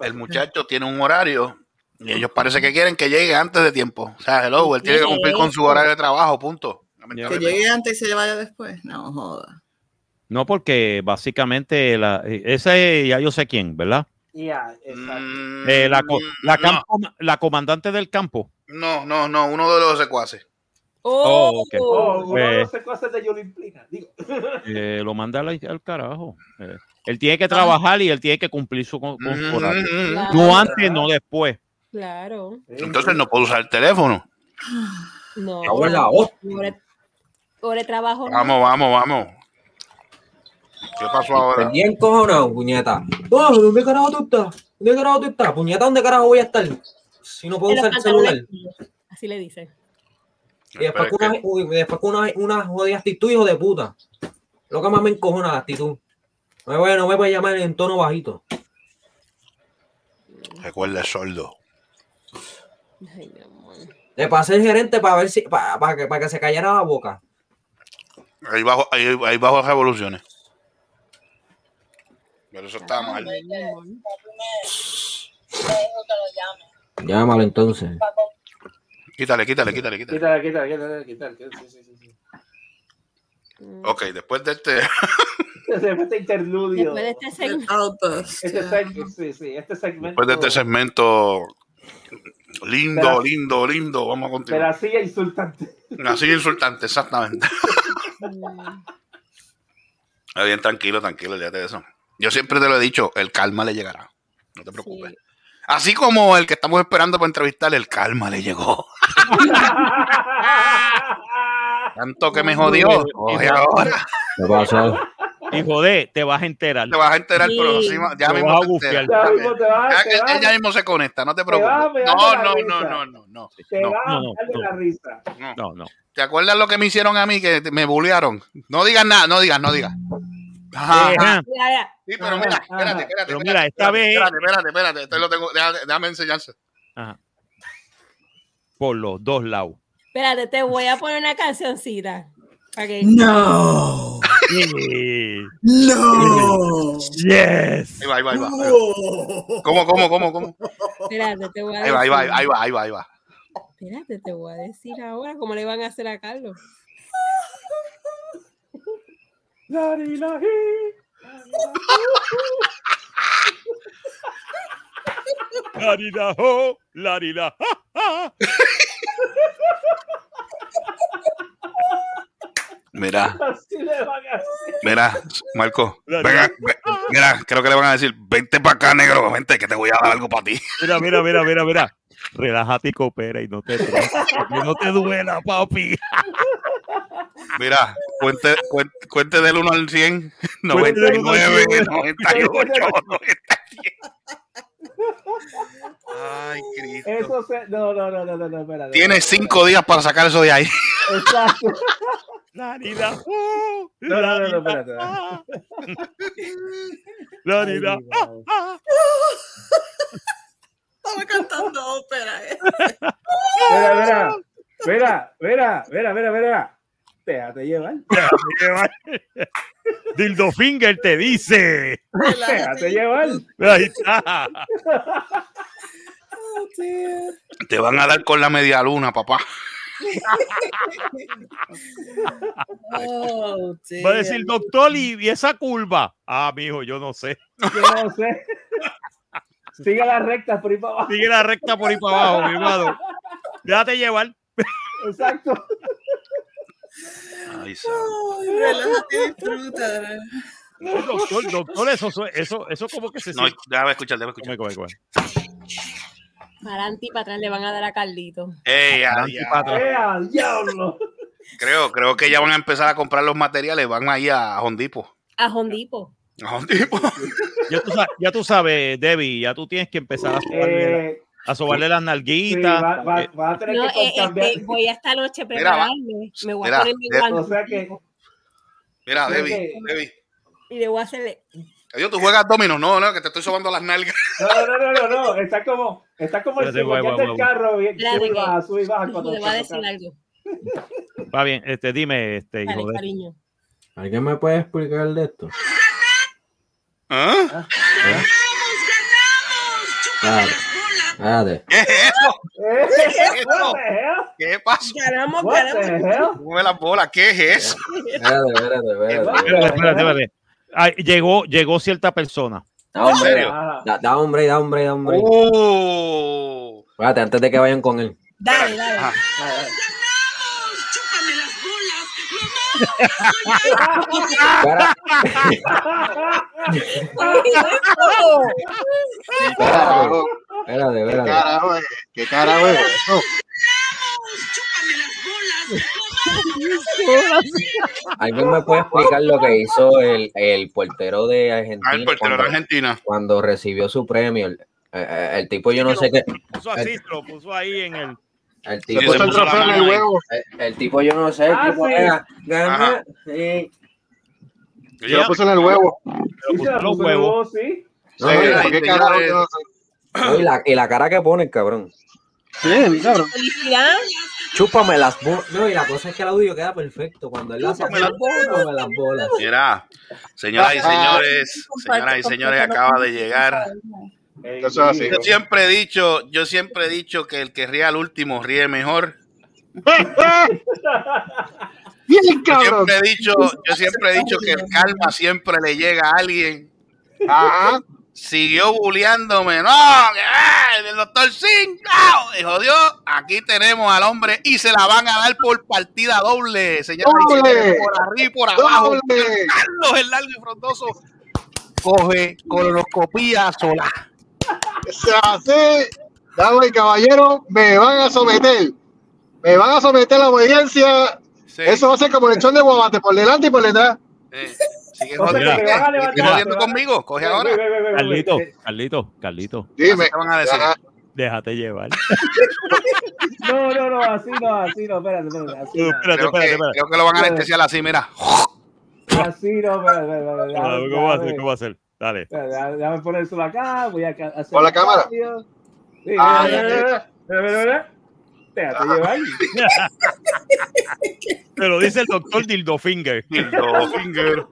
El muchacho tiene un horario y ellos parece que quieren que llegue antes de tiempo. O sea, hello, él tiene que cumplir con su horario de trabajo, punto.
Que llegue antes y se vaya después. No joda.
No, porque básicamente la, ese ya yo sé quién, ¿verdad?
Ya, exacto.
Mm,
Eh, la, la,
no,
campo- la comandante del campo.
no, no, no, uno de los secuaces.
Oh, ok.
Oh, uno de
Eh.
los secuaces de Plina. Digo.
Eh, lo manda al, al carajo. Eh, él tiene que trabajar y él tiene que cumplir su, con, con su
Mm,
horario.
mm.
Claro.
No antes, no después.
Claro.
Entonces no puedo usar el teléfono.
No. Pobre, pobre trabajo.
Vamos, vamos, vamos. ¿Qué pasó ahora?
Bien cojonado, puñeta. Oh, ¿Dónde carajo tú estás? ¿Dónde carajo tú estás? Puñeta, ¿dónde carajo voy a estar? Si no puedo usar el celular.
Así le dice.
Y después con una, uy, después con una, una jodida actitud, hijo de puta. Lo que más me encojona la actitud. No me, voy- no me puedes llamar en tono bajito.
Recuerda el sordo.
Ay, mi amor.
Le pasé el gerente para ver si, para, para que, para que se callara la boca.
Ahí bajo, ahí, ahí bajo revoluciones. Pero eso está mal.
Mi amor.
Llámalo entonces.
Quítale, quítale, quítale, quítale.
Quítale, quítale, quítale, quítale. quítale. Sí, sí, sí, sí.
Ok, después de este.
Después de este interludio.
Después de este segmento.
Este sí, sí, este segmento.
Después de este segmento lindo,
Pero-
lindo, lindo, vamos a continuar.
la silla insultante.
Así insultante, exactamente. Está bien, tranquilo, tranquilo, olvídate de eso. Yo siempre te lo he dicho, el calma le llegará. No te preocupes.
sí.
Así como el que estamos esperando para entrevistar, el calma le llegó. Tanto que me jodió. Coge ahora.
¿Qué pasó?
Hijo de, te vas a enterar.
Te vas a enterar,
Sí.
pero sí, ya mismo
vas a
te
bufiar.
enteras.
Ya mismo te vas,
Ya
te
que
vas,
ella mismo se conecta, no te preocupes. No, no, no, no, no, no.
te
no.
vas a
no,
de
no.
la risa.
no.
No.
¿Te acuerdas lo que me hicieron a mí que me bullearon? No digas nada, no digas, no digas. Ajá. Sí, pero mira,
ajá.
espérate, espérate.
Pero
espérate,
mira, esta
espérate,
vez-
Espérate, espérate, espérate. Esto lo tengo, déjame, déjame enseñarse.
Ajá. Por los dos lados.
Espérate, te voy a poner una cancioncita. Que...
No.
Sí.
No.
Yes.
Ahí va, ahí va, ahí va. ahí va. ¿Cómo, cómo, cómo, cómo?
Espérate, te voy a
Ahí va, ahí va,
decir.
ahí va, ahí va, ahí va.
Espérate, te voy a decir ahora cómo le van a hacer a Carlos.
Lari, lari.
Larila, ho, larila, ja, ja.
Mira,
Así le van a hacer.
mira, Marco. Venga, ve- mira, creo que le van a decir, vente para acá, negro, vente, que te voy a dar algo para ti.
Mira, mira, mira, mira, mira. Relájate y coopera y no te, no te duela, papi.
Mira, cuente, cuente, cuente del 1 al 100,
Cuente del 1 al
99,
100.
98, 90. Ay, Cristo.
Eso se. No, no, no, no, no, no, espérate.
Tienes cinco días para sacar eso de ahí.
Exacto.
Larila, ho,
No, no, no, no, espérate.
ja.
Estaba cantando ópera. ¿eh?
Mira, mira. Mira, mira, mira, mira. Déjate llevar.
Dildo Finger te dice.
Déjate llevar.
Ahí está.
Oh.
Te van a dar con la media luna, papá.
Oh,
Va a decir, doctor, y, y esa curva. Ah, mijo, yo no sé.
Yo no sé. Sigue las rectas por ahí para abajo.
Sigue la recta por ahí para abajo, mi hermano. Déjate llevar.
Exacto.
Ay,
relájate disfruta.
Doctor, doctor, eso, eso, eso como que se
No, déjame escuchar, déjame escuchar.
Come, come, come.
Para adelante y para atrás le van a dar a Carlito.
Ey, a
Adelante y
diablo.
para atrás.
¡Eh, al diablo!
creo, creo que ya van a empezar a comprar los materiales. Van ahí a Hondipo.
A Hondipo.
A Hondipo.
Ya tú, sabes, ya tú sabes, Debbie, ya tú tienes que empezar a sobarle,
Eh,
a sobarle las
sí,
nalguitas.
va, va-
Eh,
va a tener
No,
que
eh, este, voy a esta noche prepararme. Me voy
Mira,
a poner mi
de-
guante
O sea que.
Mira,
Sí,
Debbie, Debbie.
y le voy a hacerle.
Adiós, tú juegas domino. No, no, que te estoy sobando las nalgas.
No, no, no, no, no. Está como, está como el
voy,
del
voy.
carro. y- Sube y baja, sube y baja. cuando-
Le voy a decir algo.
Va bien, este, dime, este,
Dale,
hijo de.
cariño.
¿Alguien me puede explicar de esto?
¿Ah?
Espérate, espérate.
¿Qué es eso?
Eh,
¿Qué es eso?
what the hell?
¿Qué pasó?
Ganamos, ganamos.
Mueve las bolas. ¿Qué es eso?
Espérate, espérate, espérate.
Llegó, llegó cierta persona.
Da hombre, da, da hombre, da hombre, da hombre.
Oh.
Espérate, antes de que vayan con él.
Dale, dale.
Ah,
Espera, espérate, espérate, espérate.
carajo es? ¿Qué carajo es eso?
¿Alguien me puede explicar lo que hizo el, el portero de Argentina
Ah, el portero de
cuando,
Argentina.
cuando recibió su premio? El, el tipo, yo no sé qué.
Puso así, lo puso ahí en el.
El
Sí,
tipo,
Se puso el
puso
en el huevo.
el, el tipo, yo no sé. El
Ah,
tipo
sí.
era, gana, sí.
Se lo puso en el huevo.
sí, se la
los
puso de
huevos.
huevo, sí.
No,
Sí,
y, la,
ahí,
¿Qué carajo? No
y la- y la cara que pone el cabrón.
Sí, cabrón.
Felicidad.
Chúpame las bolas. No, y la cosa es que el audio queda perfecto. Cuando él hace
Chúpame las
chúpame las bolas.
Mira, señoras y señores, señoras y señores, acaba de llegar.
Ey,
Eso es así.
Yo siempre he dicho, yo siempre he dicho que el que ríe al último ríe mejor.
Bien,
Yo
cabrón.
siempre he dicho, yo siempre he dicho que el calma siempre le llega a alguien.
Ajá.
Siguió bulleándome, no, que, el doctor Sin, no, y jodió. Aquí tenemos al hombre y se la van a dar por partida doble, señores, por arriba y por abajo.
¡Doble!
Carlos el largo y frondoso coge colonoscopía sola.
Así, damas y caballeros, me van a someter. Me van a someter a la obediencia.
Sí.
Eso va a ser como el lechón de guabate, por delante y por detrás.
Eh, sigue
O sea,
jodiendo. ¿Qué?
levantar,
¿Sigues jodiendo
me van a-
conmigo? Coge ahora.
Carlito. Carlito, Carlito,
Dime.
Te van a decir.
Ajá.
déjate llevar.
No, no, no, así no, así no, espérate, espérate, así no.
Espérate,
Creo
espérate,
que,
espérate.
creo que lo van a anestesiar así, mira.
Así no, espérate, espérate, espérate,
¿Cómo va a hacer? ¿Cómo va a hacer? Dale.
déjame- Déjame ponérselo acá, voy a hacer
¿Con la
el
cámara?
Sí,
Ah,
mira, mira, mira, mira. Déjate llevar.
Te lo dice el doctor Dildo Finger.
Dildo finger.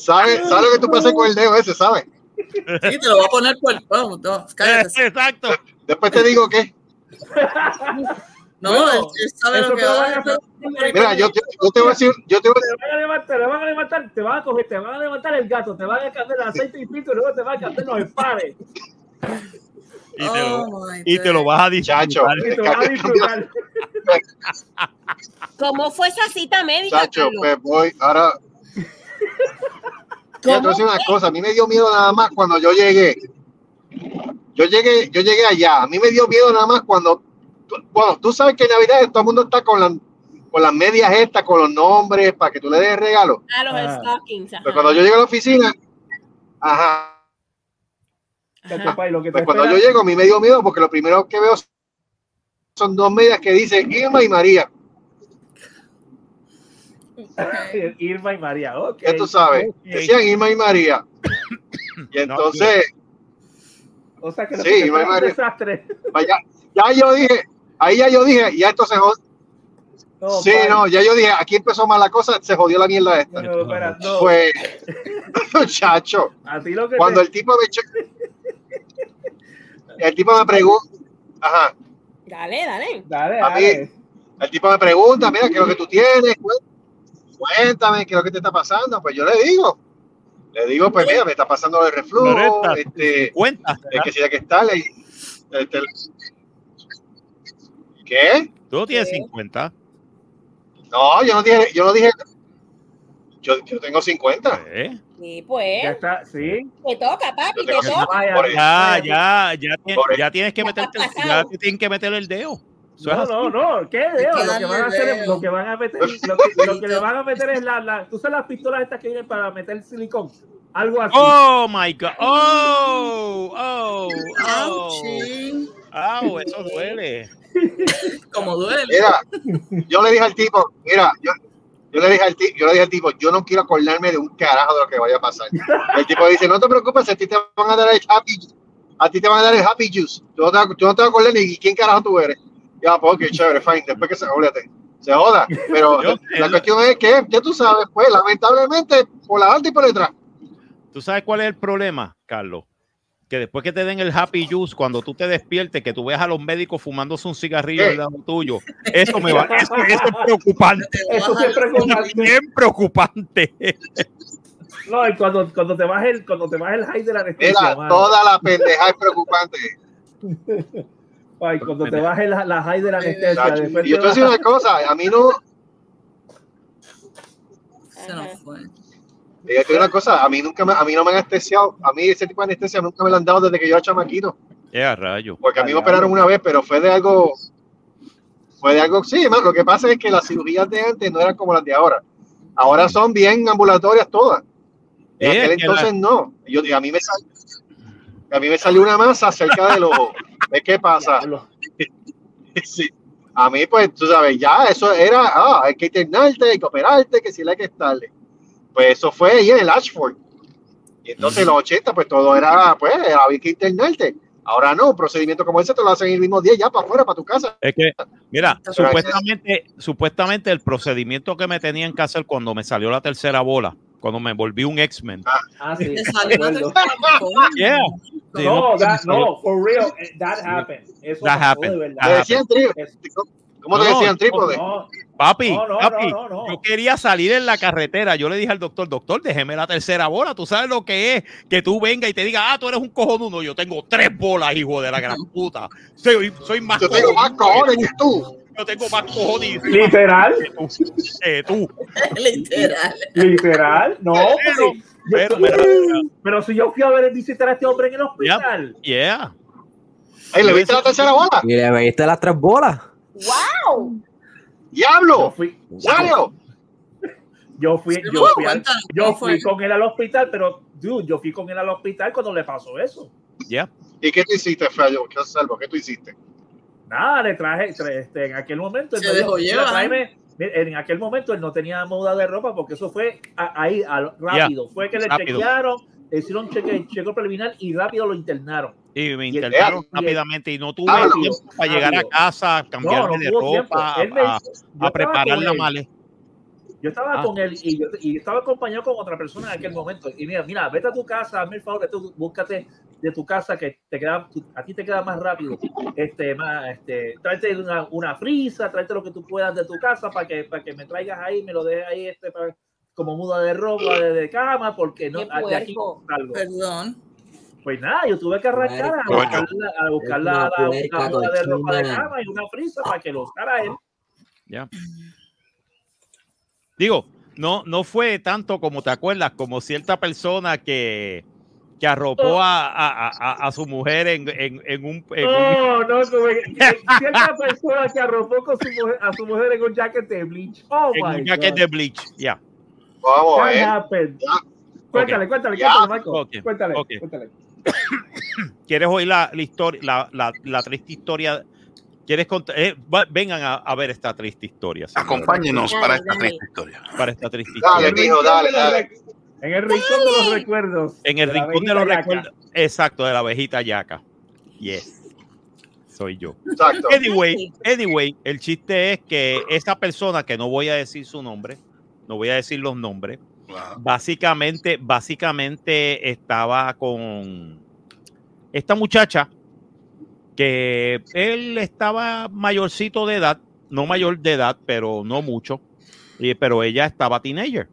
¿Sabes sabe lo que tú hacer con el dedo ese, sabes?
Sí, te lo voy a poner por. Vamos, no, cállate.
Exacto.
Después te digo qué.
No,
Bueno,
él, sabe lo que
te
va
a hacer.
Mira, yo te, yo te voy a decir, yo te voy a
Te van a levantar, te van a levantar, te van a coger, te van a levantar el gato, te van a cambiar el aceite y pito y luego te van a cambiar los espares.
Y te, lo,
Oh,
y te lo vas a disfrutar.
Y te vas a disfrutar.
¿Cómo fue esa cita médica,
Chacho, pues voy, ahora. Decir una cosa, a mí me dio miedo nada más cuando yo llegué. Yo llegué, yo llegué allá, a mí me dio miedo nada más cuando, bueno, tú sabes que en Navidad todo el mundo está con, la- con las medias estas, con los nombres, para que tú le des regalo.
A los
Ah.
stockings. ajá.
Pero cuando yo llego a la oficina, ajá,
Chacho, pai, lo que te
pues cuando yo llego a mí me dio miedo porque lo primero que veo son dos medias que dicen Irma y María.
Irma y María, ok.
Ya tú sabes,
ok.
decían Irma y María. Y entonces,
O sea que
Sí, Irma y María.
desastre.
pues ya, ya yo dije, ahí ya yo dije, ya esto se jodió.
No,
Sí, no, ya yo dije, aquí empezó mal la cosa, se jodió la mierda esta.
no, no, espera, no.
Pues, muchacho,
A ti lo que
cuando
te-
el tipo me che- el tipo me pregunta, ajá,
Dale, dale.
Dale,
a mí,
dale.
el tipo me pregunta, mira, ¿qué es lo que tú tienes? Cué- Cuéntame, ¿qué es lo que te está pasando? Pues yo le digo, le digo, pues mira, me está pasando el reflujo,
Loretta,
este,
Cuenta.
es que si hay que estar, le- este, ¿qué?
Tú no tienes 50.
No, yo no dije, yo no dije, yo, yo tengo 50.
¿eh?
Sí, pues.
Ya está, sí.
Te toca, papi, te toca.
Ya, ya, ya, ya tienes que meterte, ya te tienen que meter el dedo.
No, no, no, ¿qué dedo? Lo que van a hacer es, lo que van a meter, lo que, lo que le van a meter es la, la, tú sabes las pistolas estas que vienen para meter silicón, algo así.
Oh my God. Oh, oh, oh. Au, eso duele.
Como duele.
Mira, yo le dije al tipo, mira, yo, yo le dije al tipo, yo le dije al tipo, yo no quiero acordarme de un carajo de lo que vaya a pasar. El tipo dice, no te preocupes, a ti te van a dar el happy, a ti te van a dar el happy juice. Tú no te, tú no te vas a acordar ni quién carajo tú eres. Ya, pues, ok, chévere, fine, después que se jodete. Se joda. Pero
Yo-
la cuestión es que, ya tú sabes, pues, lamentablemente, por la alta y por detrás.
¿Tú sabes cuál es el problema, Carlos? Que después que te den el happy juice, cuando tú te despiertes, que tú veas a los médicos fumándose un cigarrillo al lado tuyo, eso me va, eso, eso es preocupante.
Eso siempre es
es bien preocupante.
No, y cuando, cuando te baja el, cuando te baja el high de la anestesia,
Mira, toda la pendeja es preocupante.
Ay, cuando te baje la, la high de la anestesia,
Chacho.
después
Y yo
te
voy a decir una cosa, a mí no,
Se nos fue.
Yo te digo una cosa, a mí nunca me, a mí no me han anestesiado, a mí ese tipo de anestesia nunca me lo han dado desde que yo era chamaquito,
Ya, rayo.
porque a mí me operaron una vez, pero fue de algo, fue de algo, sí, man, lo que pasa es que las cirugías de antes no eran como las de ahora, ahora son bien ambulatorias todas, en
Sí,
aquel
es que
entonces no, yo, y a mí me sal- a mí me salió una masa cerca del ojo, ¿ves qué pasa? Sí. A mí, pues, tú sabes, ya eso era, ah, hay que internarte, hay que operarte, que si le hay que estarle. Pues eso fue ahí en el Ashford. Y entonces en los 80, pues todo era, pues, había que internarte. Ahora no, un procedimiento como ese te lo hacen el mismo día, ya para afuera, para tu casa.
Es que, mira, supuestamente, supuestamente el procedimiento que me tenían que hacer cuando me salió la tercera bola, cuando me volví un X-Men.
Ah, sí,
Te
me
salió la
acuerdo.
tercera coño.
Yeah. Sí,
No,
no,
that- for real, eh, that happened. Eso
That happened.
de verdad.
Ah,
trípode.
Es-
¿Cómo te
No,
decían trípode?
No,
Papi,
No, no,
papi,
no, no, no.
yo quería salir en la carretera. Yo le dije al doctor, doctor, déjeme la tercera bola. Tú sabes lo que es que tú venga y te diga, ah, tú eres un cojonudo. Yo tengo tres bolas, hijo de la gran puta. Soy, soy más
Yo tengo más cojones que tú.
Yo tengo más cojones
literal,
que tú. que tú.
Literal.
literal, no.
Pero, pero, mira,
Pero si yo fui a ver visitar a este hombre en el hospital.
yeah.
Ay, ¿le viste la tercera bola?
Y le veiste las tres bolas.
¡Wow!
Yo
¡Diablo!
fui,
¡Serio!
yo fui, yo fui, al- yo
¿cómo
fui con él al hospital, pero, dude, yo fui con él al hospital cuando le pasó eso.
Yeah.
¿Y qué tú hiciste, Frayo? ¿Qué salvo? ¿Qué tú hiciste?
Nada, le traje, tra- este, en aquel momento. él
Se
en aquel momento él no tenía muda de ropa porque eso fue a- ahí, a- rápido. Fue que le
rápido.
chequearon, hicieron cheque, chequeo preliminar y rápido lo internaron.
Y me internaron
y el-
rápidamente y no tuve tiempo para llegar a casa, cambiarme
No, no
de
tuvo tiempo.
ropa,
Él me-
a, a preparar la maleta.
Yo estaba
Ah.
con él y yo y estaba acompañado con otra persona en aquel momento. Y mira, mira, vete a tu casa, hazme el favor, vete, búscate de tu casa que te queda, a ti te queda más rápido. Este, más, este, tráete una, una frisa, tráete lo que tú puedas de tu casa para que, para que me traigas ahí, me lo dejes ahí este, para- como muda de ropa, de, de cama, porque no,
Qué
de aquí no salgo.
Perdón.
Pues nada, yo tuve que arrancar a buscar, la, a buscar la,
una
la- la
puerca
muda de ropa de cama y una frisa para que lo usara él.
Ya. Digo, no, no fue tanto como te acuerdas, como cierta persona que, que arropó a, a- a- a su mujer en, en- en un, en un-
No, no, que- que cierta persona que arropó con su mujer, a su mujer en un jacket de bleach. Oh
en
my
un jacket
God.
de bleach. Ya.
Vamos a ver.
Cuéntale, cuéntale, cuéntale, Marco.
Ok,
Cuéntale, cuéntale.
¿Quieres oír la, la historia, la, la- la triste historia? ¿Quieres contar? eh, va- vengan a, a ver esta triste historia.
Acompáñenos
Dale,
para esta triste historia.
Para esta triste
Dale,
historia.
dale, dale.
En el rincón de los recuerdos.
En el
de
rincón de los
yaca.
recuerdos. Exacto, de la abejita yaca. Yes. Soy yo.
Exacto.
Anyway, anyway, el chiste es que esa persona, que no voy a decir su nombre, no voy a decir los nombres, básicamente, básicamente estaba con esta muchacha que él estaba mayorcito de edad, no mayor de edad, pero no mucho, y- pero ella estaba teenager.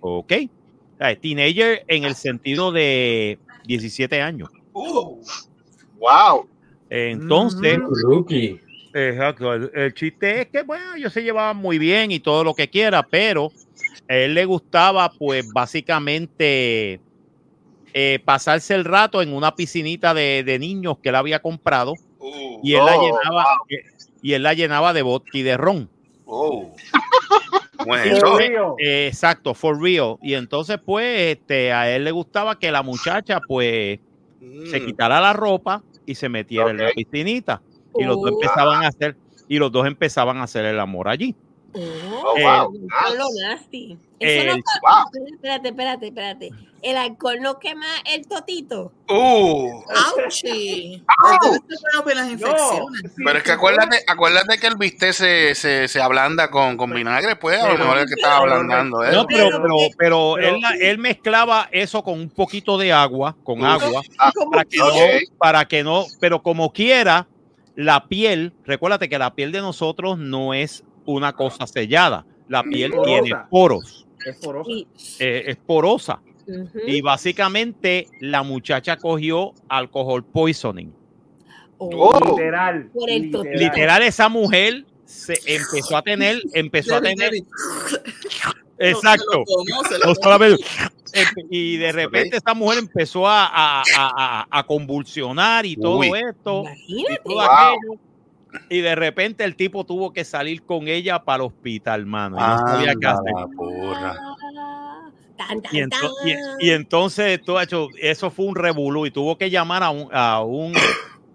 ¿ok? O sea, teenager en el sentido de 17 años.
Wow.
Entonces,
Rookie.
Exacto. El, el chiste es que, bueno, ellos se llevaban muy bien y todo lo que quiera, pero a él le gustaba, pues, básicamente eh, pasarse el rato en una piscinita de, de niños que él había comprado
Uh,
y él la
Oh,
llenaba eh, y él la llenaba de vodka y de ron.
oh.
For
Bueno,
real.
Eh, exacto, for real. Y entonces, pues, este, a él le gustaba que la muchacha, pues, se
mm,
quitara la ropa y se metiera en la piscinita. Y los dos
Oh.
empezaban a hacer, y los dos empezaban a hacer el amor allí.
Oh,
Oh,
Eh,
wow.
Eso lo nasty. Eso no
el-
Wow.
Espérate, espérate, espérate. El alcohol no quema el totito.
uh.
¡Auchi!
¡Au!
No,
Pero es que acuérdate, acuérdate que el bistec se, se, se ablanda con, con vinagre, pues a lo mejor es que estaba ablandando ¿eh?
No, pero,
Pero-
pero, él, él mezclaba eso con un poquito de agua, con agua,
Como
para que, no, para que no, pero como quiera, la piel, recuérdate que la piel de nosotros no es una cosa sellada, la piel
Porosa.
tiene poros,
Es poroso.
Sí.
eh, es porosa. Y básicamente la muchacha cogió alcohol poisoning.
Oh,
Oh.
Literal.
Literal, esa mujer se empezó a tener, empezó a tener, exacto. No solamente- y de repente esa mujer empezó a, a- a- a- convulsionar y todo
Uy.
esto. y todo
Wow.
aquello. Y de repente el tipo tuvo que salir con ella para el hospital, mano. Y no sabía qué
Anda
hacer.
la porra.
Tan, tan,
Y, ento-
tan.
y- y entonces tú, hecho, eso fue un revolú y tuvo que llamar a un, a un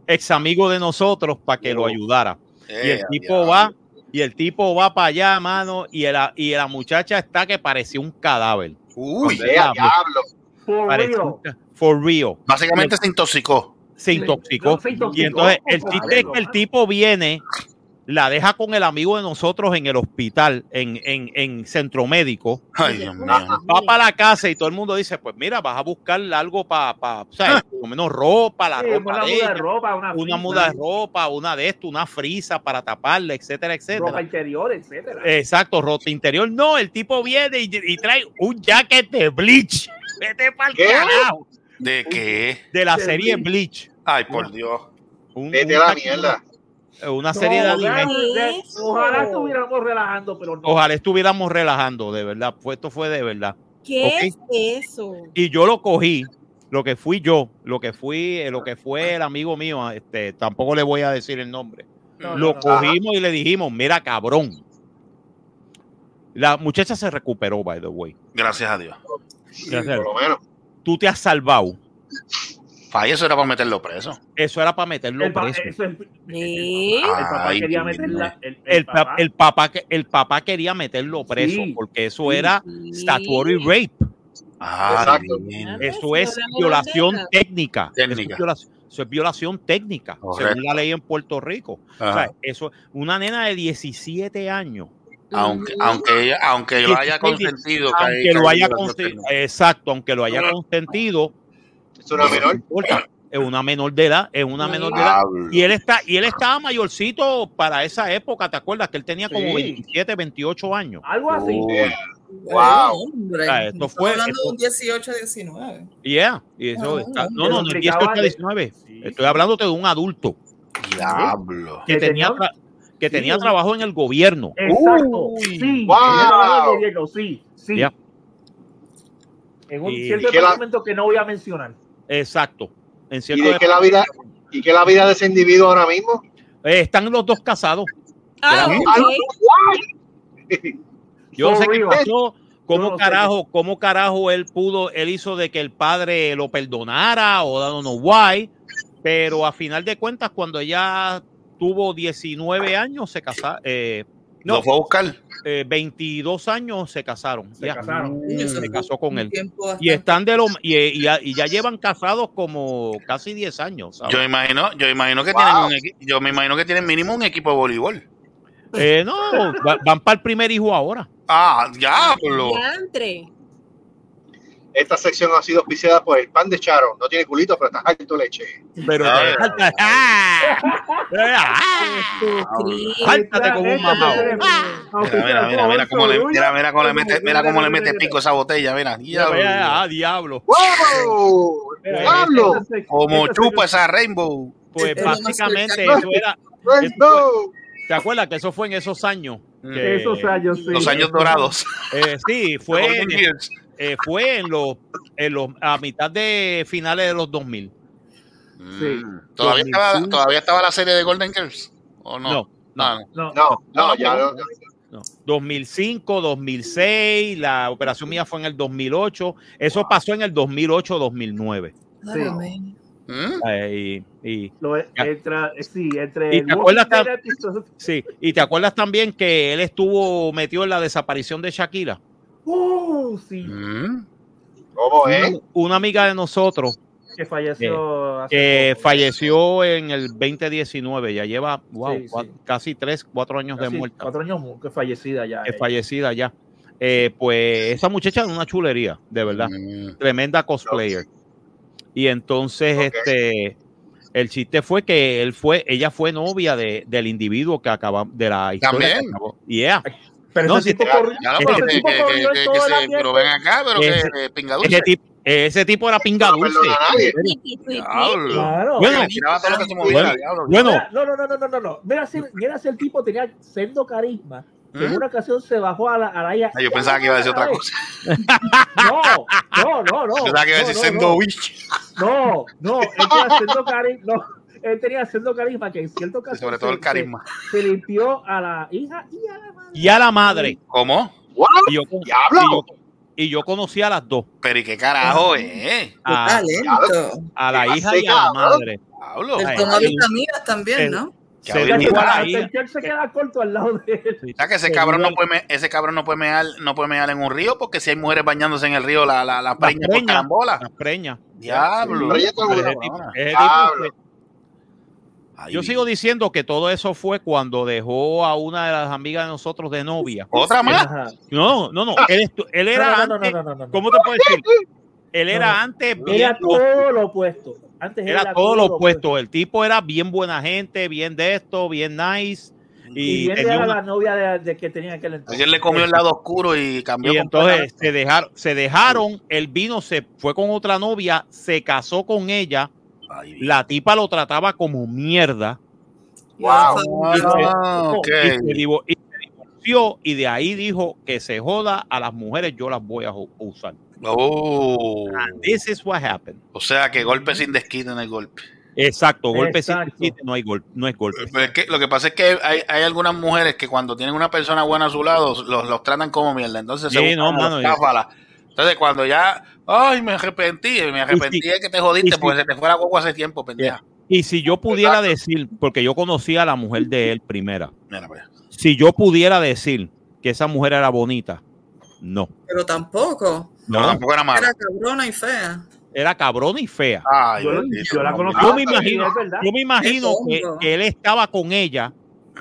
ex amigo de nosotros para que lo ayudara. Y el tipo va, y el tipo va para allá, mano, y la, y la muchacha está que parecía un cadáver.
Uy,
diablo.
For real.
for real.
básicamente se intoxicó.
Se intoxicó.
Se intoxicó.
Y entonces el chiste es que el tipo viene, la deja con el amigo de nosotros en el hospital, en, en, en centro médico.
Ay, Dios mío.
Va para la casa y todo el mundo dice, pues mira, vas a buscar algo para, pa, o sea, por lo menos ropa, la
Sí,
ropa
una
de
muda de ropa, una,
una muda de ropa, una de esto, una frisa para taparla, etcétera, etcétera.
ropa interior, etcétera.
Exacto, ropa interior. No, el tipo viene y, y trae un jacket de Bleach. Vete para el
¿Qué?
carajo.
¿De qué?
De la
De
serie
Bleach.
Bleach.
Ay, por Dios.
Un-
Vete
un
a la mierda.
Una serie de
No,
anime.
de- de-
Eso.
Ojalá estuviéramos relajando, pero no.
Ojalá estuviéramos relajando, de verdad. Pues esto fue de verdad.
¿Qué es eso?
Y yo lo cogí, lo que fui yo, lo que fui, eh, lo que fue el amigo mío, este, tampoco le voy a decir el nombre.
No,
lo
no, no.
cogimos y le dijimos, mira, cabrón. La muchacha se recuperó, by the way.
Gracias a Dios.
Gracias.
Por lo menos.
Tú te has salvado.
Eso era para meterlo preso.
Eso era para meterlo
El,
preso.
el papá
Ay,
quería meterla. Papá.
el papá, que- el papá quería meterlo preso
Sí,
porque eso
sí.
era
Sí.
statutory rape.
Ah,
Eso es violación técnica.
Técnica.
Eso, es violación, eso es violación técnica,
Correcto.
según la ley en Puerto Rico. O
Ajá.
sea, eso, una nena de 17 años
Aunque, aunque, ella- aunque lo haya consentido.
aunque
que
lo
hay
haya consentido, exacto, aunque lo haya consentido,
Es una
no
menor.
importa, es una menor de edad, es una menor de edad. Y él está, y él estaba mayorcito para esa época, ¿te acuerdas? Que él tenía como
Sí.
27, 28 años.
Algo así.
Oh,
Wow.
Hombre,
esto fue-
hablando
esto-
de un 18, 19.
Yeah, y eso
Ah,
está- no, no, no,
Pero
18
explicaba de-
19.
Sí.
Estoy hablándote de un adulto
Diablo.
que tenía, que
sí,
tenía trabajo en el gobierno.
Exacto.
Uy.
sí.
Wow.
en el gobierno, sí, sí. En un
Y-
cierto
¿Y qué la-
departamento que no voy a mencionar.
Exacto. En
¿Y
cierto
de qué la vida, y qué la vida de ese individuo ahora mismo?
Eh, están los dos casados.
Ah,
¿Sí?
ok.
Yo no sé qué pasó, cómo
no
carajo, cómo carajo él pudo, él hizo de que el padre lo perdonara o don't know why, pero a final de cuentas cuando ella tuvo 19 años se casaron, eh, no,
¿Lo fue a buscar?
eh, 22 años se casaron,
Se
ya.
casaron.
Eso
se casó con él.
tiempo
Y están de lo y, y ya, y ya llevan casados como casi 10 años. ¿sabes?
Yo imagino, yo imagino que
Wow.
tienen un yo me imagino que tienen mínimo un equipo de voleibol.
Eh, no, va- van para el primer hijo ahora.
Ah, diablo.
Esta sección ha sido auspiciada por el pan de Charo. No tiene culito, pero está alto leche.
Pero
Ah,
te ¡Ah! ¡Ah! Como un mamado.
Mira, mira, mira, mira cómo le, mira, mira cómo le mete, mira cómo le mete pico a esa botella, mira. Diablo.
Ah, diablo.
¡Wow! ¡Diablo!
Como chupa esa Rainbow.
Pues básicamente eso era.
¡Rainbow!
¿Te acuerdas que eso fue en esos años?
Mm.
Que-
Esos años, sí.
Los años dorados.
eh, sí, fue. Eh, fue en los, en los, a mitad de finales de los 2000.
Sí.
Mm. ¿Todavía, estaba,
2005.
¿Todavía estaba la serie de Golden Girls? ¿O no?
No,
Ah,
No,
No, no,
No,
ya
no,
no.
No. 2005, 2006, la operación mía fue en el 2008. Eso pasó en el 2008, 2009.
Ay, amén.
¿Mm?
Eh, y, y-
Lo entra, sí, entre
¿Y te acuerdas sí, y te acuerdas también que él estuvo metido en la desaparición de Shakira.
Uh, sí.
¿Cómo
Una,
es?
una amiga de nosotros
que falleció hace
que
poco.
falleció en el 2019, ya lleva wow,
Sí, sí.
cua- casi tres, cuatro años
Casi
de muerta,
Cuatro años que fallecida ya.
es
ella.
fallecida ya. Eh, pues esa muchacha es una chulería, de verdad,
Mm.
tremenda cosplayer. Y entonces, este, el chiste fue que él fue, ella fue novia de, del individuo que acaba de la historia. que
También.
acabó. Yeah.
Pero
No,
ese tipo corrió-
pero ven acá, pero
Ese-
que pinga dulce.
Ese tipo, ese tipo era pinga
No
dulce.
perdona a nadie.
Diablo.
Claro.
Bueno,
no, no, no, no, no, no. Mira si, mira si el tipo tenía sendo carisma. que En
¿Mm?
una ocasión se bajó a la, a la.
Ah, Yo pensaba que iba a decir otra cosa.
No, no, no, no.
Pensaba que iba a
no,
decir
no,
Sendo
no.
Witch.
No, no, él sendo carisma. No, él tenía sendo carisma que en cierto caso.
Sobre todo el carisma.
Se, se limpió a la hija y a la madre.
y a la madre.
¿Cómo?
Y yo,
¡Diablo!
y yo, y yo conocí a las dos,
Pero ¿y qué carajo es?
a,
talento.
a la
¿Qué
hija y a la madre.
Diablo.
Él toma vitaminas también, ¿no?
Se a la
el se queda corto al lado de él.
O sea que ese
Se
cabrón no puede me- ese cabrón no puede mear, no puede mear en un río porque si hay mujeres bañándose en el río la, la, la preña por
preña.
carambola.
Las preñas.
Diablo.
Ese tipo- ese
Diablo.
tipo-
Ay,
yo sigo diciendo que todo eso fue cuando dejó a una de las amigas de nosotros de novia.
Otra más.
No, no, no. Él, era
No, no, no,
antes.
no, no, no, no.
¿Cómo te puedo decir? Él era
No, no.
antes bien.
Era todo lo opuesto. Antes
Era todo lo opuesto. El tipo era bien buena gente, bien de esto, bien nice.
Y,
Y,
bien
tenía
era
una-
la novia de, de que tenía aquel entonces.
Ayer le comió el lado oscuro y cambió
y entonces se dejaron, se dejaron, él vino, se fue con otra novia, se casó con ella,
Ay,
la tipa lo trataba como mierda
Wow.
Ah, ok.
y, se divo- y se divorció y de ahí dijo que se joda a las mujeres, yo las voy a usar.
Oh.
And this is what happened.
O sea que golpe sin desquite en el golpe.
Exacto, golpe sin desquite, no hay golpe, no es golpe.
Pero es que lo que pasa es que hay, hay algunas mujeres que cuando tienen una persona buena a su lado los, los tratan como mierda. Entonces se
Sí, no, mano.
Entonces cuando ya, ay, me arrepentí, me arrepentí de que te jodiste porque se te fue la guagua hace tiempo, pendeja.
Y si yo pudiera decir, porque yo conocí a la mujer de él primera,
Mira, pues.
si yo pudiera decir que esa mujer era bonita, no.
Pero tampoco.
No,
No,
tampoco era mala.
Era cabrona y fea.
era cabrona y fea.
Ay,
Yo, la
no,
conocí.
Yo me imagino, yo me imagino que, él estaba con ella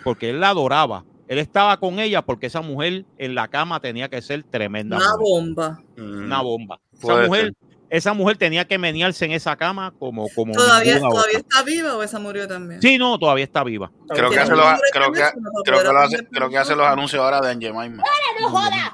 porque él la adoraba. Él estaba con ella porque esa mujer en la cama tenía que ser tremenda.
Una
mujer.
bomba.
Una bomba. Esa mujer, esa mujer tenía que menearse en esa cama como, como
¿Todavía, ¿Todavía está viva o esa murió también?
Sí, no, todavía está viva.
Creo que hace los,
número de
creo que,
teléfono para
creo que
poder
lo hace,
atender
creo que hace los anuncios ahora de Angemaima.
¡No jodas!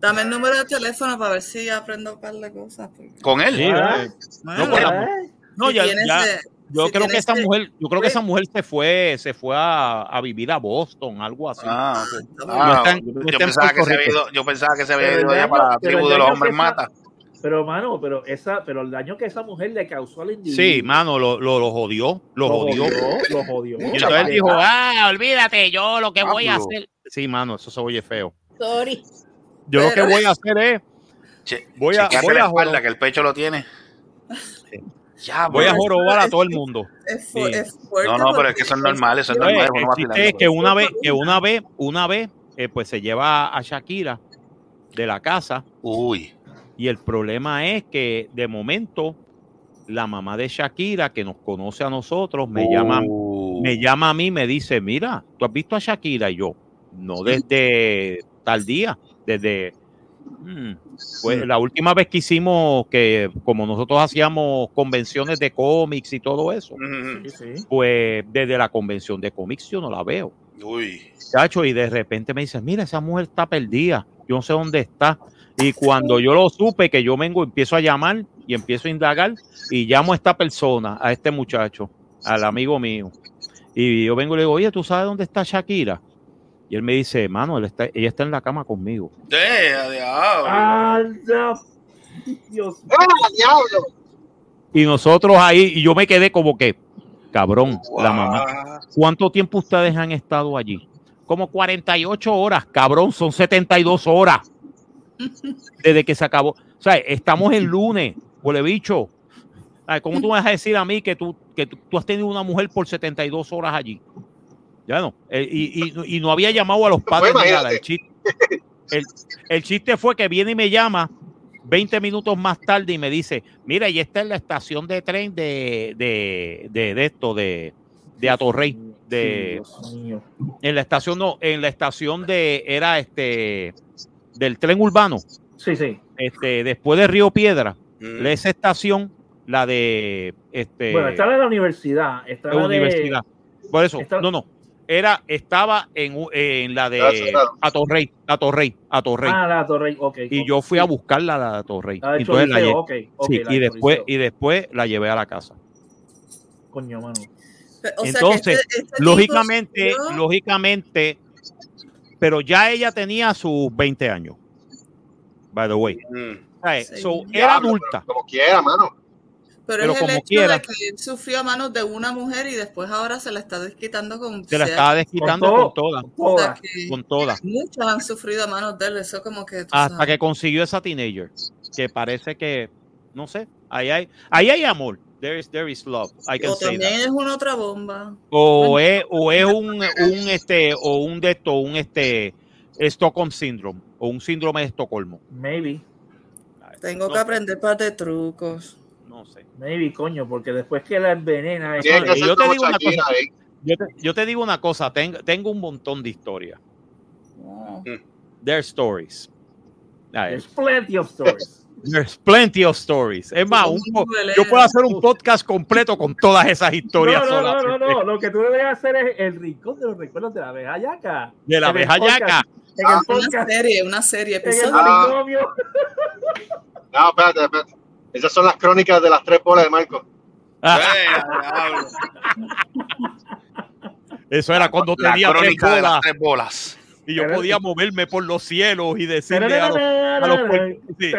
Dame el número de teléfono para ver si aprendo un par de cosas. porque-
Con él.
Sí, eh, no, con la-
Ay,
no,
si
ya,
eh,
yo
si
creo que esa mujer, yo creo que esa mujer se fue, se fue a, a vivir a Boston, algo así.
Ah,
está
No está en-
yo, pensaba que se había ido, yo pensaba que se había
Pero
ido
el
ya
daño-
para la tribu de los hombres
esa-
mata.
Pero, mano, pero, esa, pero el daño que esa mujer le causó al individuo.
Sí, mano, lo, lo, lo jodió, lo, jodió.
Lo jodió.
Y entonces él dijo, ah, olvídate, yo lo que voy a hacer. Sí, mano, eso se oye feo.
Sorry.
Yo lo que voy a hacer es,
Che,
Voy a- voy
la
a
espalda, que el pecho lo tiene. Ya,
voy a jorobar a todo el mundo.
Es, fu-
Sí.
es fuerte
No, no, pero es que eso es normal, eso es
Oye,
normal. uno
el
vacilando.
chiste es que una vez, que una vez, una vez, eh, pues se lleva a Shakira de la casa
Uy.
y el problema es que de momento la mamá de Shakira que nos conoce a nosotros me llama,
Uh.
me llama a mí, me dice, mira, ¿tú has visto a Shakira? Y yo, no desde tal día, desde mm, pues, la última vez que hicimos que como nosotros hacíamos convenciones de cómics y todo eso,
Sí, sí.
pues desde la convención de cómics yo no la veo.
Uy.
Chacho, y de repente me dice, mira, esa mujer está perdida, yo no sé dónde está. Y cuando yo lo supe, que yo vengo, empiezo a llamar y empiezo a indagar y llamo a esta persona, a este muchacho, al amigo mío. Y yo vengo y le digo, oye, ¿tú sabes dónde está Shakira? Y él me dice, mano, él está, ella está en la cama conmigo.
Deja, diablo.
Anda. Dios.
¡Ah, diablo!
Y nosotros ahí, y yo me quedé como que, cabrón, la mamá. ¿Cuánto tiempo ustedes han estado allí? Como 48 horas, cabrón, son 72 horas. Desde que se acabó. O sea, estamos el lunes, huele bicho. ¿Cómo tú me vas a decir a mí que tú, que tú, tú has tenido una mujer por 72 horas allí? Ya no. Eh, y, y- y no había llamado a los padres. ni nada. El, chiste, el, el chiste fue que viene y me llama 20 minutos más tarde y me dice, mira, y esta es la estación de tren de, de, de, de esto, de, de Atorrey. De, en la estación, no, en la estación de, era este, del tren urbano,
Sí, sí.
este, después de Río Piedra,
Mm.
esa estación, la de, este,
Bueno, estaba en la universidad. Estaba
la
de-
universidad. Por eso,
está-
no, no, era, estaba en, en la de
cerrado.
Atorrey, Atorrey, Atorrey.
Ah, la Torrey, ok.
y yo fui a buscarla a la de Atorrey.
Ah, el
Entonces la
choriceo,
lle-
ok, ok,
sí,
la
y después,
choriceo.
y después la llevé a la casa.
Coño, mano.
O sea que
Entonces,
este- este tipo
lógicamente,
sufrió-
lógicamente, pero ya ella tenía sus 20 años. By the way.
Mm.
Sí.
So, era adulta.
pero Como quiera, mano.
Pero,
pero
es el
como
hecho
quiera.
de que él sufrió a manos de una mujer y después ahora se la está desquitando con
Se la estaba desquitando
Con
con todas. Con todas.
Muchos han sufrido a manos de él, eso como que
Hasta
sabes.
que consiguió esa teenager. Que parece que, no sé, ahí hay, ahí hay amor. There is, there is love. I can
o
say
también
that.
es una otra bomba.
O es, o es un, un este, o un de esto, un este Stockholm Syndrome, o un síndrome de Estocolmo.
Maybe.
Tengo
No
que aprender par de trucos.
No sé.
Maybe, coño, porque después que la envenena.
Que ser
yo te digo una cosa. Yo te, yo te digo una cosa, tengo, tengo un montón de historias.
Wow.
There's stories.
There's plenty of stories.
There's plenty of stories. Es más, un yo puedo hacer un podcast completo con todas esas historias
No, no, no, no,
solamente.
no. Lo que tú deberías hacer es el rincón de los recuerdos de la abeja yaca.
De la abeja yaca.
En el
Ah,
Una serie, una serie, episodio.
Ah. No, espérate, espérate. Esas son las crónicas de las tres bolas de Marco.
Eso era cuando
La
tenía tres
crónica de las tres bolas.
Y yo podía moverme por los cielos y decirle a los, a los puer- sí,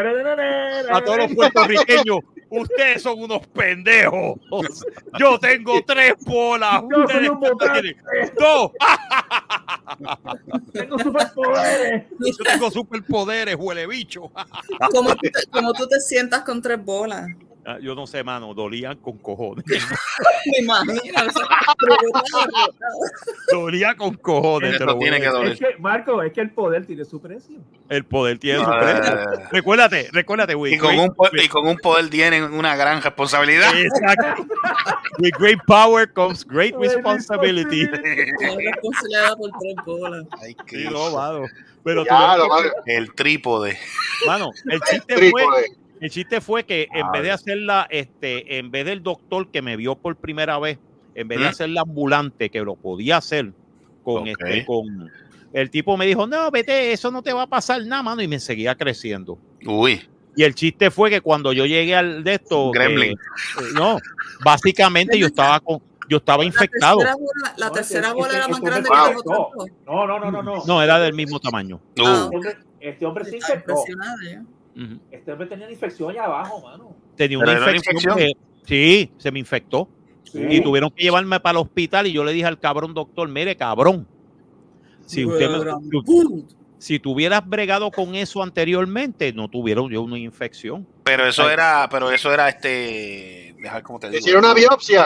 a todos los puertorriqueños, ustedes son unos pendejos. Yo tengo tres bolas.
Yo soy
Ustedes tienen dos.
Tengo superpoderes.
Yo tengo superpoderes, huele bicho.
¿Cómo, tú te- cómo tú te sientas con tres bolas?
Ah, Yo no sé, mano, dolían con cojones.
Me imagino. o sea,
Dolía con cojones.
tiene que doler.
Es que, Marco, es que el poder tiene su precio.
El poder tiene su
Ah.
precio. Recuérdate, recuérdate, güey.
Y con, un, y con un poder tienen una gran responsabilidad.
Exacto. With great power comes great responsibility.
responsabilidad por tres bolas.
Ay,
Sí,
Cristo.
no, mano. Pero tú
Ya,
ves
lo.
El trípode.
mano, el chiste fue,
Trípode.
El chiste fue que en
Ah,
vez de hacerla, este, en vez del doctor que me vio por primera vez, en vez de hacerla ambulante, que lo podía hacer con este, con el tipo me dijo, no, vete, eso no te va a pasar nada, mano, y me seguía creciendo.
Uy,
Y el chiste fue que cuando yo llegué al de esto,
Gremlin.
eh, eh, no, básicamente yo estaba con, yo estaba infectado.
La tercera bola, la
No,
tercera
este-
bola
este-
era más
este
grande que
se
otros dos.
No, no, no, no, no.
No, era del mismo tamaño.
uh,
Ah,
Este hombre, este hombre se
Estaba
infectó.
Yo.
Ujú.
Este hombre tenía una infección allá abajo, mano.
Tenía una infección. que- sí, se me infectó.
Sí.
Y tuvieron que llevarme para el hospital y yo le dije al cabrón doctor, mire cabrón, si usted me- si- tuvieras bregado con eso anteriormente, no tuvieron yo una infección.
pero eso
Ay.
era, pero eso era este. Dejar cómo te digo.
hicieron una biopsia.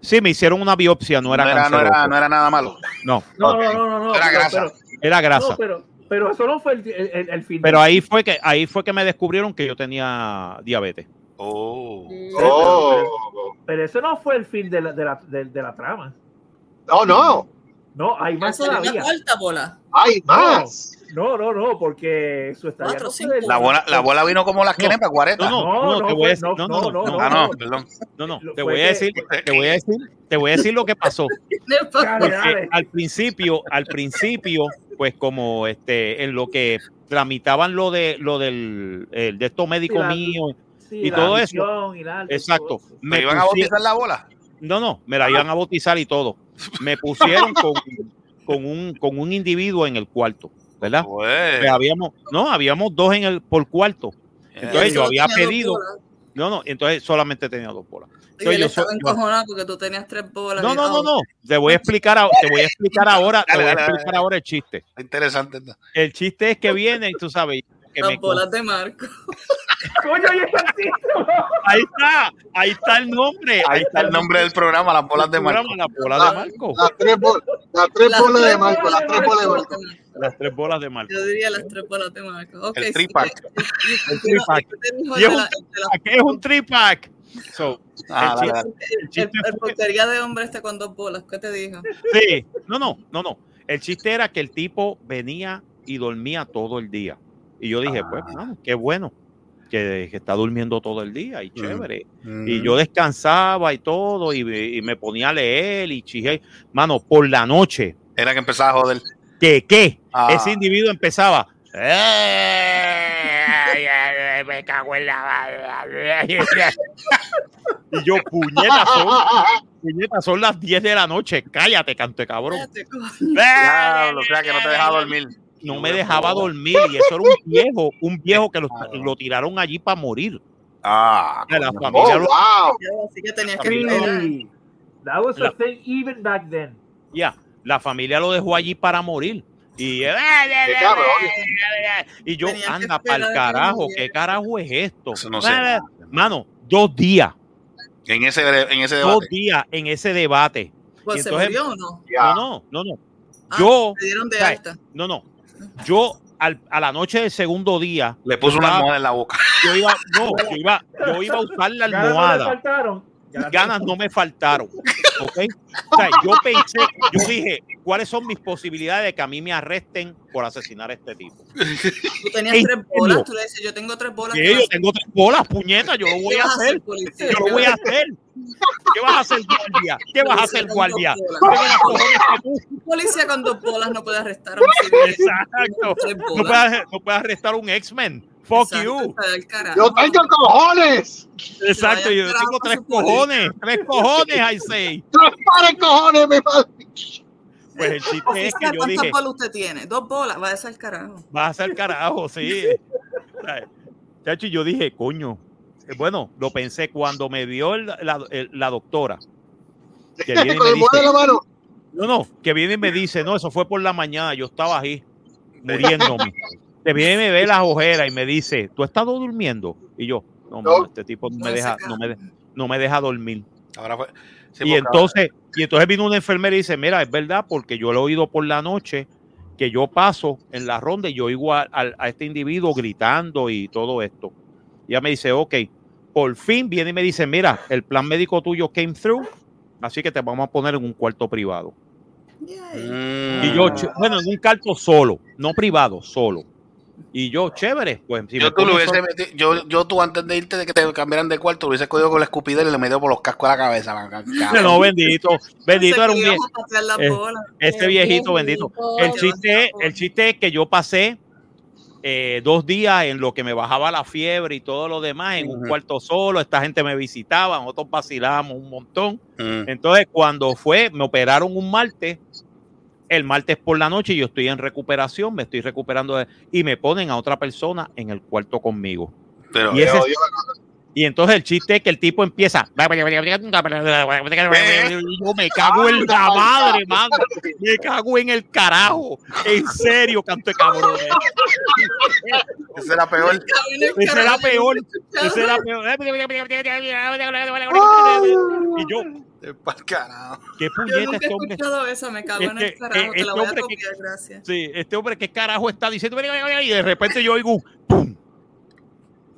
Sí, me hicieron una biopsia, no era
no, era, no, era, no era nada malo.
No,
No,
Ok.
no, no, no, no.
Era grasa.
Pero,
era grasa.
no, pero, pero eso no fue el, el, el- el fin.
Pero ahí fue que ahí fue que me descubrieron que yo tenía diabetes.
Oh.
Oh.
Pero eso no fue el fin de la, de la, de, de la trama.
No, no.
No, hay más todavía.
cuarta bola.
Hay más.
No, no, no, porque su estadía
La bola, la bola vino como las
No.
quenepas, 40.
No, no,
No,
no,
no
te voy a decir,
no,
no, no,
no,
no,
no,
ah,
no,
no, perdón.
no, no,
Lo-
te voy a
que-
decir, te voy a decir, te voy a decir lo que pasó. Al principio, al principio, pues como este, en lo que tramitaban lo de lo del el de estos médicos
la-
míos,
Sí,
y todo eso.
y
exacto.
todo eso.
¿Me iban a bautizar la bola?
No, no, me la iban a bautizar y todo. Me pusieron con, con un con un individuo en el cuarto, ¿verdad?
Pues.
Habíamos, no, habíamos dos en el por cuarto. Entonces yo había pedido, no, no, entonces solamente tenía dos bolas.
Y
Entonces
él
yo
estaba
soy- yo-
encojonado porque tú tenías tres bolas.
no, no, no,
ah,
no. Te voy a explicar, a- te voy a explicar ahora, te voy a
dale.
explicar ahora el chiste.
Interesante.
El chiste es que viene, y tú sabes, que
Las
me-
bolas de Marco.
Coño,
ahí está, ahí está el nombre,
Ahí está el nombre del programa, las bolas de Marco.
La bola de Marco.
Las tres, bol- las tres
Las
bolas de Marco. Las tres bolas de Marco.
Las tres bolas de Marco.
Yo diría las tres bolas de Marco.
El tripack.
El tripack.
¿qué te dijo
Y es
de
un
la- de la-
¿Qué es un tripack? So,
Ah,
el
dale,
chiste- el
El,
chiste
el
fue-
porquería de hombre este con dos bolas, ¿qué te dijo?
Sí, no, no, no, no. El chiste era que el tipo venía y dormía todo el día. Y yo dije, pues,
Ah.
mano, qué bueno que, que está durmiendo todo el día y chévere.
Mm.
Y yo descansaba y todo, y, me- y me ponía a leer y chije. Mano, por la noche,
Era que empezaba a joder.
que qué?
Ah.
Ese individuo empezaba. "Eh, Me cago en la Y yo, puñetas, son, puñetas, son las 10 de la noche. Cállate, cante cabrón.
Diablo, o sea, que no te dejaba dormir.
no me dejaba dormir y eso era un viejo, un viejo que lo, lo tiraron allí para morir.
Ah,
De la familia
Oh, wow.
Así que tenías que.
That was
La-
a thing even back then.
ya, la familia lo dejó allí para morir. Y,
cabrón.
y yo,
Tenías que
anda para el carajo. ¿qué carajo es esto?
No sé.
Mano, dos días,
En ese, en ese
dos
debate.
días en ese debate.
Pues
Y
se
entonces-
murió o no.
No, no, no, no.
Ah,
Yo,
dieron de alta.
no, no. Yo al- a la noche del segundo día,
Le puso una almohada en la boca.
yo iba, no, yo iba, yo iba a usar la
Ganas no le
almohada.
faltaron. Ganas-
ganas no me faltaron. ¿ok? O sea, yo pensé, yo dije, ¿cuáles son mis posibilidades de que a mí me arresten por asesinar a este tipo?
Tú tenías
¿En
tres bolas. Tú le dices, yo tengo tres bolas.
Que
¿qué vas
yo tengo tres bolas, puñeta, yo lo voy
¿Qué
a hacer. Yo lo voy a hacer. ¿Qué vas a hacer, guardia? ¿Qué vas a hacer, guardia?
Un policía con dos bolas no puede arrestar a un civil.
Exacto. No puedes arrestar a un X-Men. Fuck
Exacto,
you.
Yo tengo cojones.
Exacto, yo tengo tres cojones. Tres cojones, I say.
Tres pares cojones, mi padre.
Pues el chiste es que yo
¿cuántas
dije,
bolas usted tiene? Dos bolas, va a ser el carajo.
vas a hacer carajo, sí. Chacho, y yo dije, coño. eh, Bueno, lo pensé cuando me vio el- la, el- la doctora. Que viene y
Con
me
el mueve
dice,
la mano.
no, no, que viene y me dice, no, eso fue por la mañana, yo estaba ahí, muriéndome. Te viene y me ve las ojeras y me dice, ¿tú has estado durmiendo? Y yo, No,
No.
mano, este tipo no me deja, no me, de- no me deja dormir.
Ahora fue. Sí,
y entonces, y entonces vino una enfermera y dice, mira, es verdad, porque yo lo he oído por la noche que yo paso en la ronda y yo oigo a, a- a este individuo gritando y todo esto. Y ella me dice, ok, por fin viene y me dice, mira, el plan médico tuyo came through, así que te vamos a poner en un cuarto privado.
Mm.
Y yo, bueno, en un cuarto solo, no privado, solo. Y yo, chévere, pues si
yo,
me
tú lo hubiese metido- yo, yo tú antes de irte de que te cambiaran de cuarto, lo hubiese cogido con la escupidera y le metido por los cascos a la cabeza. man,
no, bendito, bendito era un vie-. Este viejito, bendito. El chiste, el chiste es que yo pasé eh, dos días en lo que me bajaba la fiebre y todo lo demás en un cuarto solo. Esta gente me visitaba, nosotros vacilábamos un montón. Entonces, cuando fue, me operaron un martes. El martes por la noche yo estoy en recuperación, me estoy recuperando de- y me ponen a otra persona en el cuarto conmigo.
Pero,
Y, ese- entonces el chiste es que el tipo empieza. Y yo me cago en la madre, mano. Me cago en el carajo. En serio, canto de cabrón.
ese era peor.
Ese era peor. Ese era peor. Y yo,
Pa'l carajo.
qué
Yo
puñeta
nunca he
este hombre.
escuchado eso, me cago en
Este-
el carajo, te
este
la voy a
hombre que-
copiar, gracias.
Sí, este hombre, ¿qué carajo está diciendo? Y de repente yo oigo, ¡pum!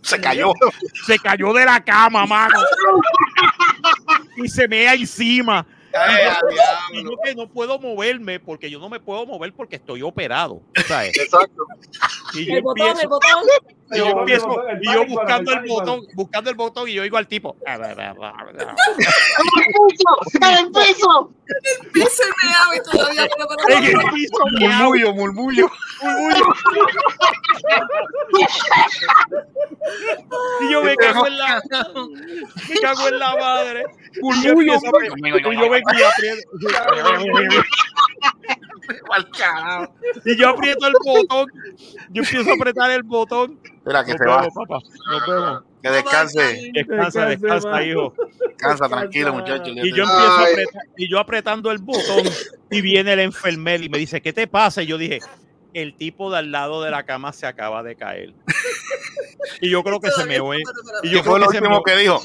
Se cayó.
Se cayó de la cama, mano. Y se mea encima.
Ay,
Y yo- y yo que no puedo moverme porque yo no me puedo mover porque estoy operado. ¿sabes?
Exacto.
Y yo
El botón,
empiezo,
el botón.
Y yo,
El
empiezo-
el el
y yo buscando el
el
botón, buscando el botón y yo oigo al tipo.
¡En el piso!
Me amo y todavía no lo
el piso, miau,
Murmullo, murmullo.
Y yo me cago en la me cago en la madre. Y yo vengo y aprieto. Y yo aprieto el botón. Yo empiezo a apretar el botón.
Espera, que
Nos
se va.
vemos, papá. Nos vemos.
Que descanse.
Descansa, descansa,
man.
hijo.
Descansa, tranquilo, muchacho.
Y yo empiezo a apretar, y yo apretando el botón y viene el enfermero y me dice, ¿qué te pasa? Y yo dije, el tipo de al lado de la cama se acaba de caer. Y yo creo que se me oye. Y yo
¿Qué fue lo último que dijo?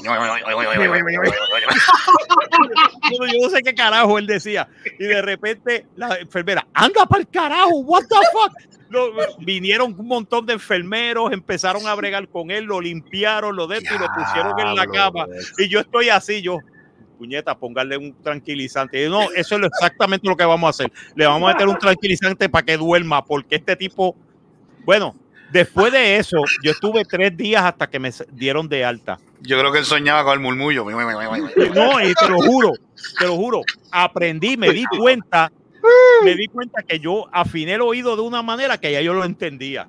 Yo, no sé qué carajo él decía. Y de repente la enfermera, anda para el carajo, what the fuck. Lo- vinieron un montón de enfermeros, empezaron a bregar con él, lo limpiaron, lo de esto y lo pusieron en la cama. Y yo estoy así, yo, puñeta, póngale un tranquilizante. No, eso es exactamente lo que vamos a hacer. Le vamos a meter un tranquilizante para que duerma, porque este tipo, bueno, después de eso, yo estuve tres días hasta que me dieron de alta.
Yo creo que él soñaba con el murmullo.
No, y te lo juro, te lo juro, aprendí, me di cuenta, me di cuenta que yo afiné el oído de una manera que ya yo lo entendía.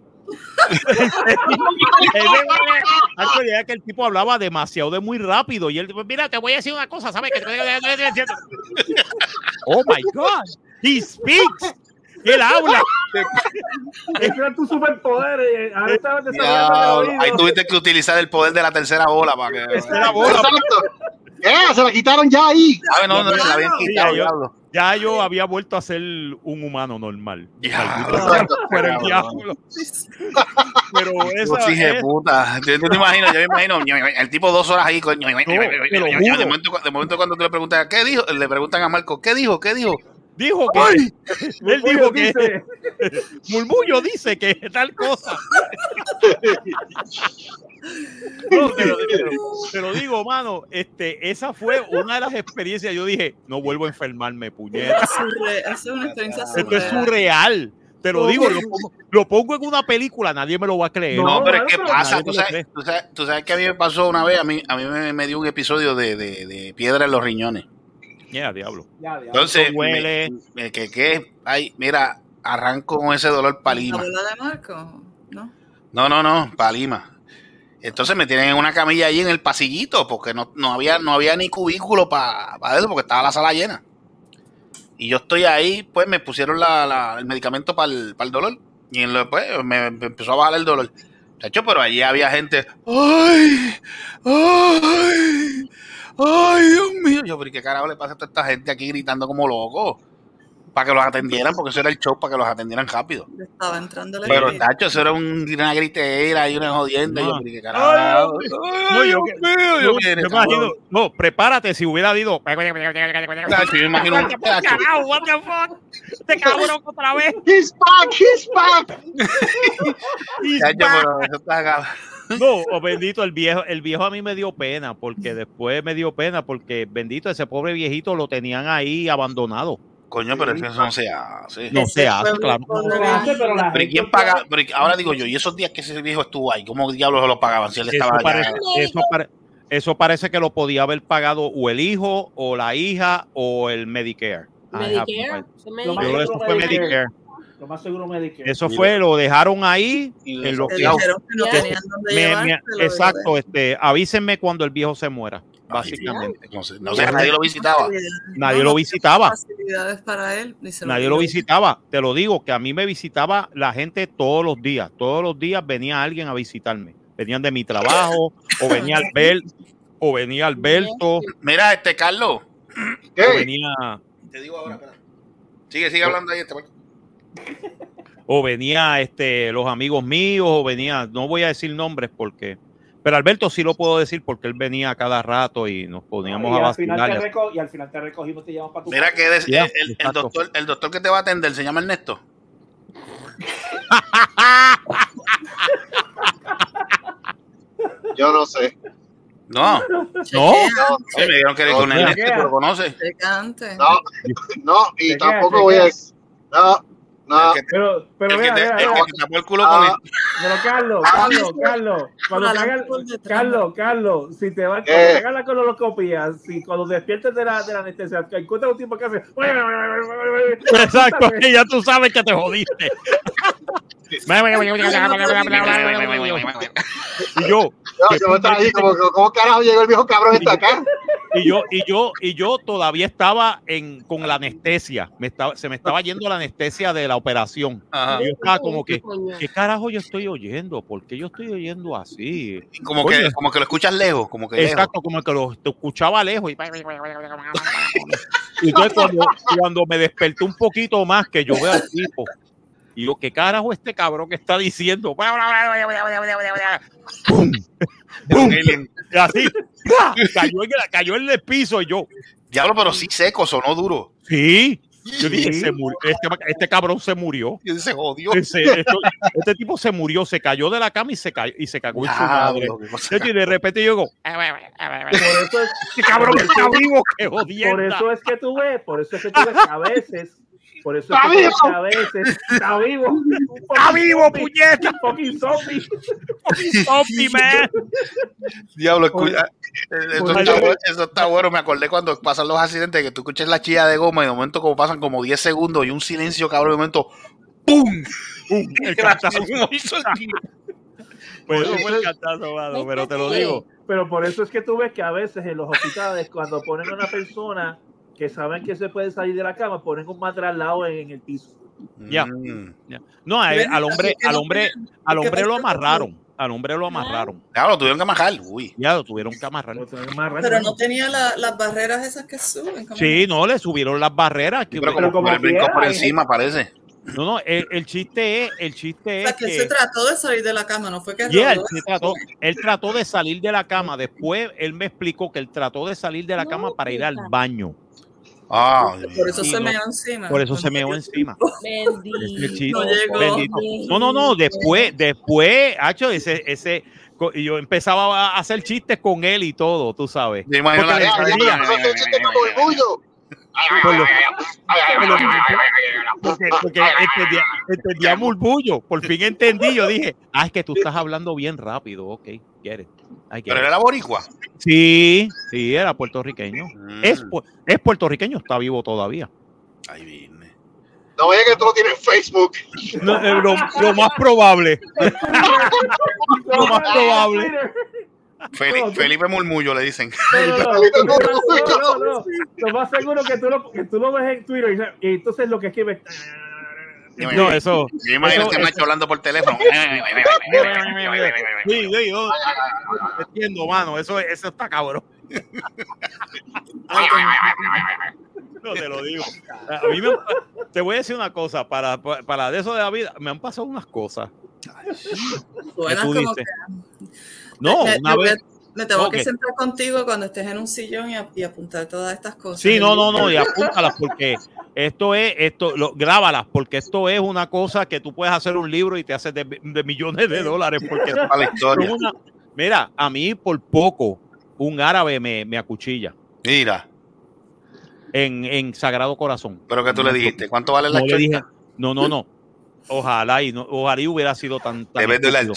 Que el tipo hablaba demasiado de muy rápido y él, mira, te voy a decir una cosa, ¿sabes? Que oh my God, he speaks, él habla.
Ese era tu superpoder. eh, Ahora estabas desarrollando
Diablo,
el
Ahí tuviste que utilizar el poder de la tercera bola para que.
Tercera bola.
Exacto. ¡Eh! Se la quitaron ya ahí.
Ah, no, no, se la habían
Sí,
quitado,
yo-. Ya yo había vuelto a ser un humano normal. Pero el diablo. Pero esa,
Los hijos de
es-
puta. Yo, yo te imagino, yo me imagino el tipo dos horas ahí. momento, de momento cuando tú le preguntas, ¿qué dijo? Le preguntan a Marco, ¿qué dijo? ¿Qué dijo?
Dijo que
¡Ay!
él dijo que
Dice,
Murmullo dice que tal cosa. No, te, lo, te lo- te lo digo, mano, este, esa fue una de las experiencias. Yo dije, no vuelvo a enfermarme, puñeta.
Es surre- Eso es una experiencia
Esto es
surreal.
surreal. Te lo digo, lo pongo, lo pongo en una película, nadie me lo va a creer.
No, pero es que pasa, tú sabes, tú, sabes, tú sabes que a mí me pasó una vez, a mí, a mí me, me dio un episodio de, de, de piedra en los riñones.
Ya, diablo.
Ya.
Entonces, me- me- que, que, ay, mira, arranco con ese dolor
¿La
palima.
de Marco? ¿No?
No, no, no, palima. Entonces me tienen en una camilla allí en el pasillito, porque no, no había, no había ni cubículo para eso, porque estaba la sala llena. Y yo estoy ahí, pues me pusieron la, la- el medicamento para el, para el dolor. Y en lo- pues, me, me empezó a bajar el dolor. Chacho, pero allí había gente. ¡Ay! ¡Ay! ¡Ay, Dios mío! Yo, pero ¿y ¿qué carajo le pasa a toda esta gente aquí gritando como loco? para que los atendieran, porque eso era el show para que los atendieran rápido.
Le Estaba entrando la
Pero,
grita.
tacho, eso era un- una gritera y una jodienda. yo,
No.
¿qué carajo?
No, yo,
Dios mío,
yo-
yo,
me imagino, no, prepárate si hubiera dicho.
Tacho, yo imagino un tacho.
Carajo, what the fuck? Este cabrón otra vez.
He's back, he's back.
He's
Tacho,
back.
pero eso está cabrón.
No, oh, bendito, el viejo, el viejo a mí me dio pena, porque después me dio pena, porque bendito, ese pobre viejito lo tenían ahí abandonado.
Coño, pero es que eso no se hace.
No se hace, claro.
No se hace, pero la
Pero ¿y
gente
quién paga? Pero ahora digo yo, ¿y esos días que ese viejo estuvo ahí? ¿Cómo diablos se lo pagaban si él
Eso
estaba allá?
parece, eso, pare- eso parece que lo podía haber pagado o el hijo, o la hija, o el Medicare.
Medicare. Medicare.
Yo eso fue
Medicare.
Medicare.
Lo más seguro Medicare.
Eso fue, lo dejaron ahí
Y
en lo
Le
que exacto, este, avísenme cuando el viejo se muera,
Ay,
básicamente.
No sé, no sé, nadie lo visitaba.
Nadie lo visitaba.
facilidades para él. ni se
Nadie lo visitaba. Te lo digo, que a mí me visitaba la gente todos los días. Todos los días venía alguien a visitarme. Venían de mi trabajo, o venía Alberto, o venía Alberto,
Mira, este Carlos,
venía,
te digo ahora, espera. Sigue, sigue hablando ahí. Este,
o venía este, los amigos míos, o venía, no voy a decir nombres porque, pero Alberto sí lo puedo decir porque él venía a cada rato y nos poníamos
y,
a
al final
vacilar.
y al final te recogimos, te llevamos para tu
Mira
casa.
que eres- el, doctor, el doctor que te va a atender se llama Ernesto.
Yo no sé.
No,
No,
No,
sí, me dijeron que eres
No,
con
mira.
Ernesto, lo conoces.
no, no, y tampoco voy a.
chequea.
No, no.
El que te,
Pero, pero
el que te-
mira,
el
mira.
que te tapó el culo con
Ah.
él.
Pero Carlos,
Ah,
Carlos, Carlos, cuando te hagan. Carlos, Carlos, si te va,
¿Qué?
te hagan la colonoscopia, si cuando despiertes de la, de la anestesia, encuentras un tipo que hace,
exacto, que ya tú sabes que te jodiste. y yo,
No, yo estaba ahí como, ¿cómo carajo llegó el viejo cabrón hasta acá?
Y yo, y yo, y yo todavía estaba en, con la anestesia. Me estaba, se me estaba yendo la anestesia de la operación.
Ajá.
Y yo estaba como que. ¿qué carajo yo estoy oyendo? ¿Por qué yo estoy oyendo así?
Y Como
Oye.
que, como que lo escuchas lejos, como que lejos.
Exacto, como que lo te escuchaba lejos. Y, y entonces cuando, cuando me desperté un poquito más, que yo veo al tipo, y yo, ¿qué carajo este cabrón que está diciendo? ¡Pum! Así, cayó en, el, cayó en el piso y yo,
Diablo, pero sí seco, sonó duro.
sí. Yo dije, se murió, este, este cabrón se murió.
Se jodió.
Ese- esto- este tipo se murió, se cayó de la cama y se cayó y se cagó en su madre.
Diablo, qué cosa
Y de repente yo digo,
Por eso es,
este cabrón está vivo,
por eso es que tú ves, por eso es que tú ves que a veces, por eso es
¡Está
que,
vivo!
a veces está vivo. Un
¡Está
fucking
vivo,
zombie,
puñeta!
un fucking zombie.
Zombie, man.
Diablo, escucha. eh, Eso está, bueno, eso está bueno. Me acordé cuando pasan los accidentes que tú escuchas la chilla de goma y de momento como pasan como 10 segundos y un silencio, cabrón, de momento ¡pum!
Pum, el cantazo.
como hizo el tiro.
Pues eso fue el cantazo, mano, pero te lo digo.
Pero por eso es que tú ves que a veces en los hospitales, cuando ponen a una persona que saben que se puede salir de la cama, ponen un matraz al lado en, en el piso.
Ya.
Mm.
No, a-
¿Ves?
al hombre,
que
al
no
hombre, al
¿qué
hombre lo
con
amarraron. Al hombre lo amarraron.
Diablo, tuvieron que amajar. Uy.
Ya lo tuvieron que amarrar.
Pero no tenía la- las barreras esas que suben. ¿cómo
Sí, no, le subieron las barreras. que-
Pero como,
como
el brinco por encima, parece.
No, no, el, el chiste es, el chiste
O sea,
es
que él
que
se trató de salir de la cama, no fue que
Yeah, él, trató, él trató de salir de la cama. Después él me explicó que él trató de salir de la cama para ir al baño.
Ah,
Por eso se
no-
meó encima.
Por eso se meó encima.
Bendito.
No.
No, no, no. Después, después, hacho, ese, ese, yo empezaba a hacer chistes con él y todo, tú sabes.
Me imagino
Porque entendía. Por lo- por lo- porque, porque entendía, entendía murmullo. Por fin entendí. Yo dije, ah, es que tú estás hablando bien rápido. Ok, quieres.
Pero era la boricua.
Sí, sí, era puertorriqueño.
Mm.
Es, es puertorriqueño, está vivo todavía.
Ahí viene.
No vaya que tú lo tienes en Facebook.
No, eh, lo, lo más probable. lo más probable.
Feli- Felipe Murmullo le dicen.
No, no, no. Lo más seguro que tú lo, que tú lo ves en Twitter y, y entonces lo que escribe.
No, eso.
Yo imagino
eso-
este macho hablando por teléfono.
Sí, sí, yo entiendo, mano. Eso, eso está cabrón. No te lo digo. A mí me, te voy a decir una cosa, para, para, de eso de la vida, me han pasado unas cosas.
Suenas
tú
como que-
No,
me,
una
me-
vez.
me tengo que sentar contigo cuando estés en un sillón y, apuntar todas estas cosas.
Sí, no, no, no, y apúntalas porque esto es, esto, lo, grábalas, porque esto es una cosa que tú puedes hacer un libro y te haces de, de millones de dólares. Porque
Para la historia.
una- mira, a mí por poco un árabe me, me acuchilla
Mira,
en, en Sagrado Corazón.
pero que tú le dijiste, ¿cuánto vale la
No le dije,
chorcha?
no, no, no. Ojalá y no, ojalá y hubiera sido tan,
vendo las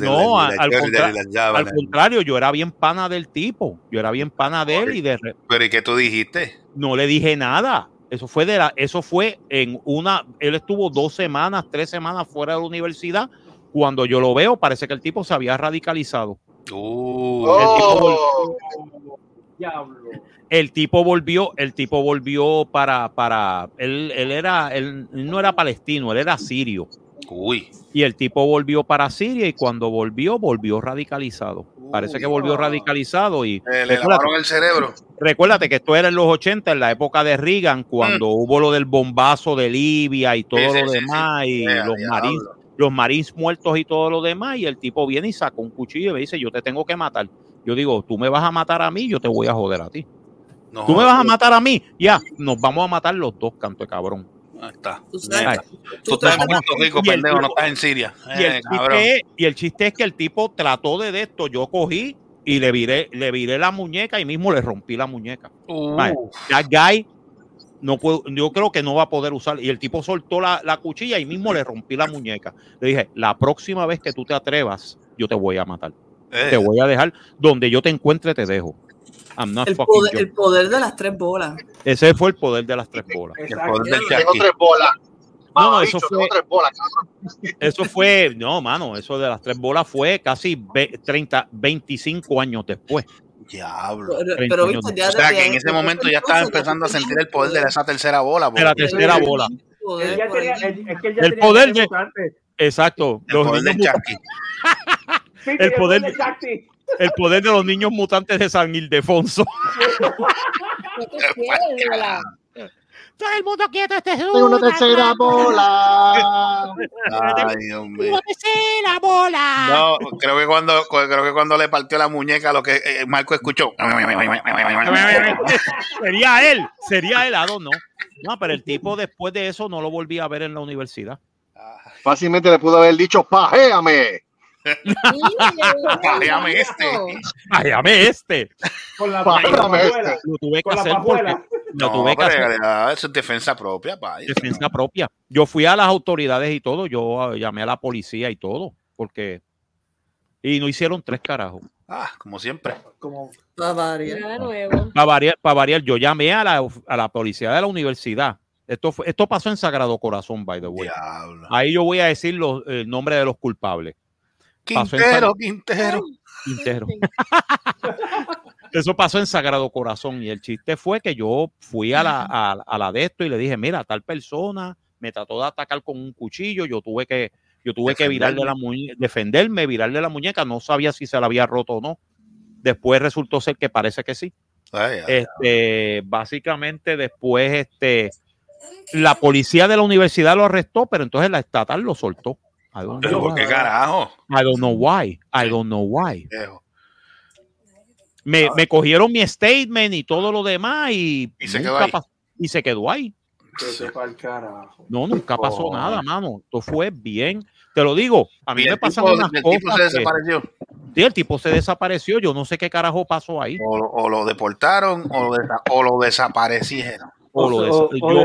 de
No,
la,
al,
de la
al
Georgia,
contra-
de las
al contrario, yo era bien pana del tipo. Yo era bien pana de él y de
Pero ¿y qué tú dijiste?
no le dije nada. Eso fue de la, eso fue en una, él estuvo dos semanas, tres semanas fuera de la universidad. Cuando yo lo veo, parece que el tipo se había radicalizado.
Uh,
El tipo vol-
Oh,
Diablo.
el tipo volvió, el tipo volvió para, para, él, él era, él no era palestino, él era sirio.
uy,
Y el tipo volvió para Siria y cuando volvió, volvió radicalizado. Parece que volvió radicalizado y
eh, le
recuérdate,
lavaron el cerebro.
recuérdate que esto era en los 80, en la época de Reagan, cuando hubo lo del bombazo de Libia y todo
Mm. Sí,
lo
sí,
demás, y los marines, los marines muertos y todo lo demás, y el tipo viene y saca un cuchillo y me dice, yo te tengo que matar. Yo digo, tú me vas a matar a mí, yo te voy a joder a ti.
No,
Tú me vas a matar a mí, ya, nos vamos a matar los dos, canto de cabrón.
Ahí está.
Tú sabes,
Ay.
Tú estás en Puerto Rico, pendejo, no estás en Siria.
Y el,
Eh, cabrón.
chiste es, y el chiste es que el tipo trató de, de esto, yo cogí y le viré, le viré la muñeca y mismo le rompí la muñeca.
Uh,
Vale, that guy no puedo, yo creo que no va a poder usar. Y el tipo soltó la, la cuchilla y mismo le rompí la muñeca. Le dije, la próxima vez que tú te atrevas, yo te voy a matar.
Eh,
Te voy a dejar donde yo te encuentre, te dejo. I'm not
el, poder, el de las tres bolas.
Ese fue el poder de las tres bolas.
el poder del
tengo tres bolas.
No, eso
tengo
fue-
tres bolas, cabrón.
Eso fue, no, mano, eso de las tres bolas fue casi ve- 30, 25 años después.
Diablo.
Pero,
30
pero
años
viste, ya
O sea que en ese momento ya estaba empezando a sentir el poder de esa tercera bola.
De la tercera bola.
poder
tenía, es que
El
tenía
poder
el
de-. Exacto.
El
Los
poder del
niños
charqui.
Sí,
el poder
de
de-
Shakti.
el poder de los niños mutantes de San Ildefonso. Todo el mundo quieto, este es
Tengo una tercera bola.
Ay, Dios mío.
tercera bola.
No, creo que cuando creo que cuando le partió la muñeca lo que eh, Marco escuchó.
sería él, sería él, Ado, no. No, pero el tipo después de eso no lo volví a ver en la universidad.
Fácilmente le pudo haber dicho, pajéame.
Pájame este.
Váyame este.
Con la
Pájame
pajuela.
este.
Lo tuve que hacer
pajuela.
porque lo
No,
tuve que hacer
ah, eso es defensa propia,
defensa propia. Yo fui a las autoridades y todo, yo eh, llamé a la policía y todo, porque y no hicieron tres carajos.
Ah, como siempre.
Como.
Para variar, para variar, yo llamé a la, a la policía de la universidad. Esto, fue- esto pasó en Sagrado Corazón, by the way.
Diablo.
Ahí yo voy a decir los, el nombre de los culpables.
Quintero,
San-
Quintero.
Quintero. Eso pasó en Sagrado Corazón y el chiste fue que yo fui a la, a, a la de esto y le dije, mira, tal persona me trató de atacar con un cuchillo, yo tuve que, yo tuve que virarle la muñeca, defenderme, virarle la muñeca, no sabía si se la había roto o no. Después resultó ser que parece que sí.
Ay, ay,
Este, básicamente después, este, la policía de la universidad lo arrestó, pero entonces la estatal lo soltó. I don't
Pero
know
¿por qué
why.
carajo?
I don't know why. I don't know why. Me, me cogieron mi statement y todo lo demás y,
Y se quedó ahí.
y se quedó. No, nunca pasó nada, mano. Esto fue bien. Te lo digo, a mí me
tipo-
unas
el tipo
cosas.
se
que-
desapareció.
Sí, el tipo se desapareció. Yo no sé qué carajo pasó ahí.
O, lo- o lo deportaron o lo, desa- o lo desaparecieron.
O lo
O-
yo,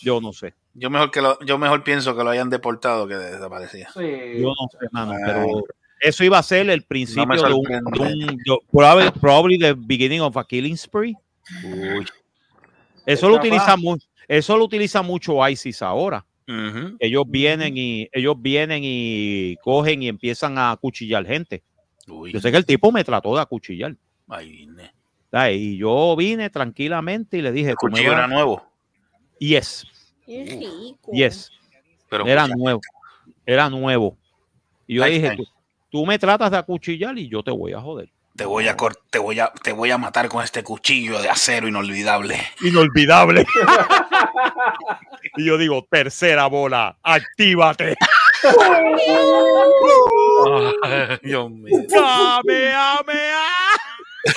yo no sé.
Yo mejor que lo, yo mejor pienso que lo hayan deportado que desaparecía.
sí.
Yo no sé, mano.
Ay.
Pero eso iba a ser el principio
me
de un, de un- de- probably, probably the beginning of a killing spree.
Uy.
Eso lo utiliza mucho. Eso lo utiliza mucho ISIS ahora. Ellos vienen y ellos vienen y cogen y empiezan a acuchillar gente.
Uy.
Yo sé que el tipo me trató de acuchillar.
Ay.
Y yo vine tranquilamente y le dije,
cuchillo era nuevo.
yes,
Qué rico.
yes,
Pero
era
escucha,
nuevo, era nuevo. Y yo
Ahí
dije, tú, tú me tratas de acuchillar y yo te voy a joder.
te voy a te voy a te voy a matar con este cuchillo de acero inolvidable.
Inolvidable. Y yo digo, tercera bola, actívate.
Ay, Dios mío.
Kamehameha.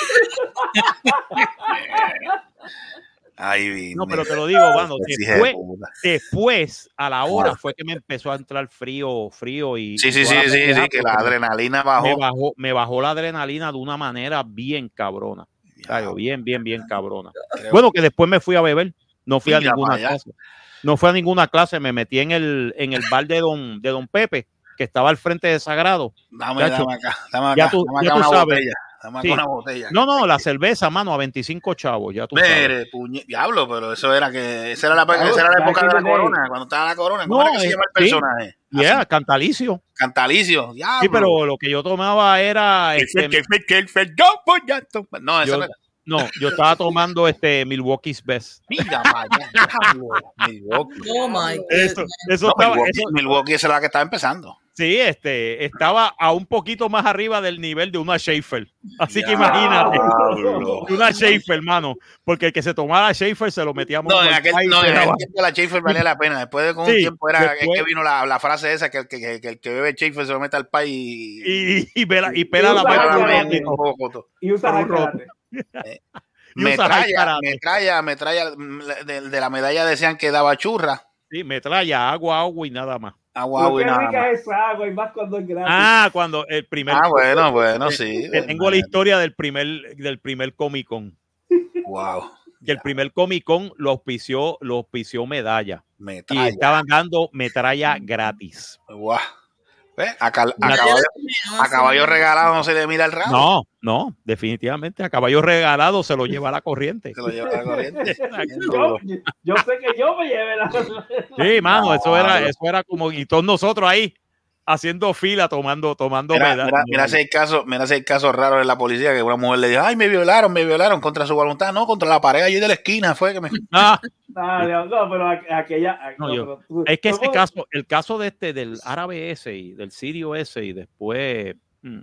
Ay.
No, pero te lo digo,
de
después, a la hora, fue que me empezó a entrar frío, frío y...
Sí, sí, sí, sí, sí, que la adrenalina
Me
bajó.
bajó, me bajó la adrenalina de una manera bien cabrona. Claro, bien, bien, bien cabrona. Bueno, que después me fui a beber. No fui a ninguna clase. No fui a ninguna clase. Me metí en el, en el bar de don, de don Pepe, que estaba al frente de Sagrado.
Dame,
Chacho,
dame acá, dame
ya
acá,
tú-
dame
ya
acá
tú
una
sabes.
botella. Dame acá
Sí.
una botella.
No, no, la cerveza, mano, a 25 chavos, ya tú sabes.
Mere, puñe- diablo, pero eso era que esa era la,
Claro,
esa era la época de la corona, cuando estaba la corona, ¿cómo
No,
era que se
eh,
llama el
sí.
personaje?
Yeah, cantalicio.
Cantalicio, diablo.
Sí, pero lo que yo tomaba era. este,
No, eso
yo,
no era.
no, yo estaba tomando este Milwaukee's Best.
Mira, vaya, Milwaukee.
Oh my God.
Eso, eso
No,
estaba,
Milwaukee,
eso-
Milwaukee era la que estaba empezando.
Sí, este, estaba a un poquito más arriba del nivel de una Schaefer. Así que imagínate. Una Schaefer, hermano. Porque el que se tomara Schaefer se lo metíamos
No, en aquel, no, en aquel tiempo la Schaefer valía la pena. Después de con un tiempo era es
después-
que vino la, la frase esa que el que, que, que el que bebe Schaefer se lo mete al pay y,
y, y, pela, y pela mano
la
todo.
Y usa.
Y usa
Metralla, metralla, metralla, de, de la medalla decían que daba churra.
Sí, metralla, agua, agua y nada más.
Agua, agua y nada
rica
más.
es esa agua y más cuando es gratis.
Ah, cuando el primer.
Ah, bueno, bueno, sí.
Te tengo la historia del primer, del primer Comic Con.
Wow.
Que el primer Comic Con lo auspició, lo auspició medalla. Y
Metralla.
estaban dando metralla gratis.
Guau. ¿Ves? A, cal- a
Una-
caballo, a caballo regalado no se le mira el rabo.
No, no, definitivamente. A caballo regalado se lo lleva la corriente.
Se lo lleva la corriente.
Yo, yo sé que yo me llevé la.
Sí, mano, eso era, eso era como, y todos nosotros ahí haciendo fila, tomando, tomando
Mira,
medalla.
mira, mira hay casos, mira si hay casos raros en la policía que una mujer le dijo, ay, me violaron, me violaron contra su voluntad, no, contra la pared allí de la esquina fue que me.
Ah,
no, no, pero aqu- aquella.
No,
no,
yo-
pero tú-
es que ese caso, el caso de este, del árabe ese y del sirio ese y después, mm,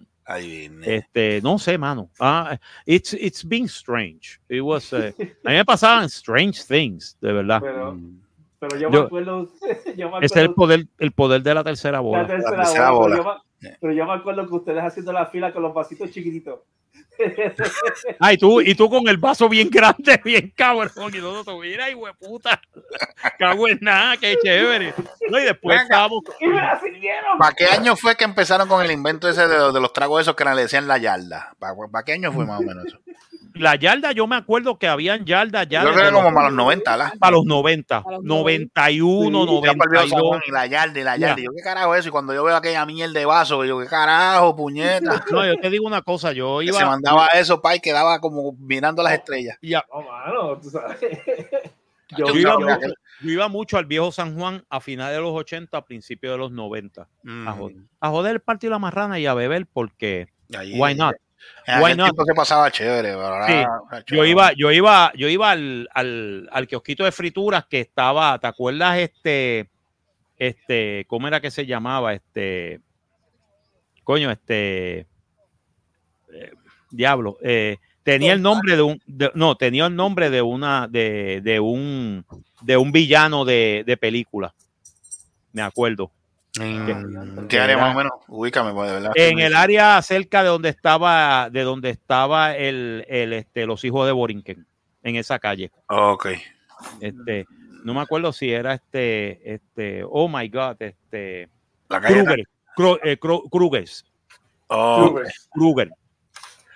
este, no sé, mano. Ah, it's, it's been strange. It was, eh, a mí me pasaban strange things, de verdad.
Pero,
Mm.
Pero yo,
Yo-
me acuerdo. Yo me
Ese es el
acuerdo
poder, el poder de la tercera
la
bola.
tercera
La tercera
bola,
bola.
Pero, yo me, pero yo me acuerdo que ustedes haciendo la fila con los vasitos chiquititos.
Ay, tú, y tú con el vaso bien grande, bien cabrón. Y nosotros, mira, hijo de puta. Cago en nada, qué chévere. No, y después estábamos.
y me la sirvieron.
¿Para qué año fue que empezaron con el invento ese de, los- de los tragos esos que le decían la yarda? ¿Para, para qué año fue más o menos eso?
La yarda, yo me acuerdo que habían yardas ya.
Yo creo que como para los 90, ¿la?
para los 90,
Para los
91,
Sí,
Ya para el viejo San
92.
Juan y la yarda y la yarda. Yo, ¿qué carajo es eso? Y cuando yo veo aquella mierda de vaso, yo, ¿qué carajo, puñeta?
No, yo te digo una cosa, yo
Que
iba.
se mandaba eso, pa, y quedaba como mirando las estrellas.
ya-
No, mano, tú sabes.
Yo
yo, iba mucho,
que-
yo iba mucho al viejo San Juan a finales de los 80, a principios de los 90.
Mm.
A, joder, a joder el partido de la marrana y a beber porque.
Allí-
Why not?
En
Why not?
se pasaba chévere,
Sí, Yo iba, yo iba, yo iba al, al, al kiosquito de frituras que estaba, ¿te acuerdas este, este, cómo era que se llamaba? Este, coño, este, eh, diablo, eh, tenía el nombre de un, de- no, tenía el nombre de una, de, de un, de un villano de, de película. Me acuerdo.
Mm, ¿Qué área más o menos? Ubícame, pues, de verdad.
En el área cerca de donde estaba, de donde estaba el, el, este, los hijos de Borinquen, en esa calle.
Ok.
Este, no me acuerdo si era este, este, oh my god, este,
La calle.
Kruger, Kru- eh, Kru- Krugers,
Oh,
Kruger,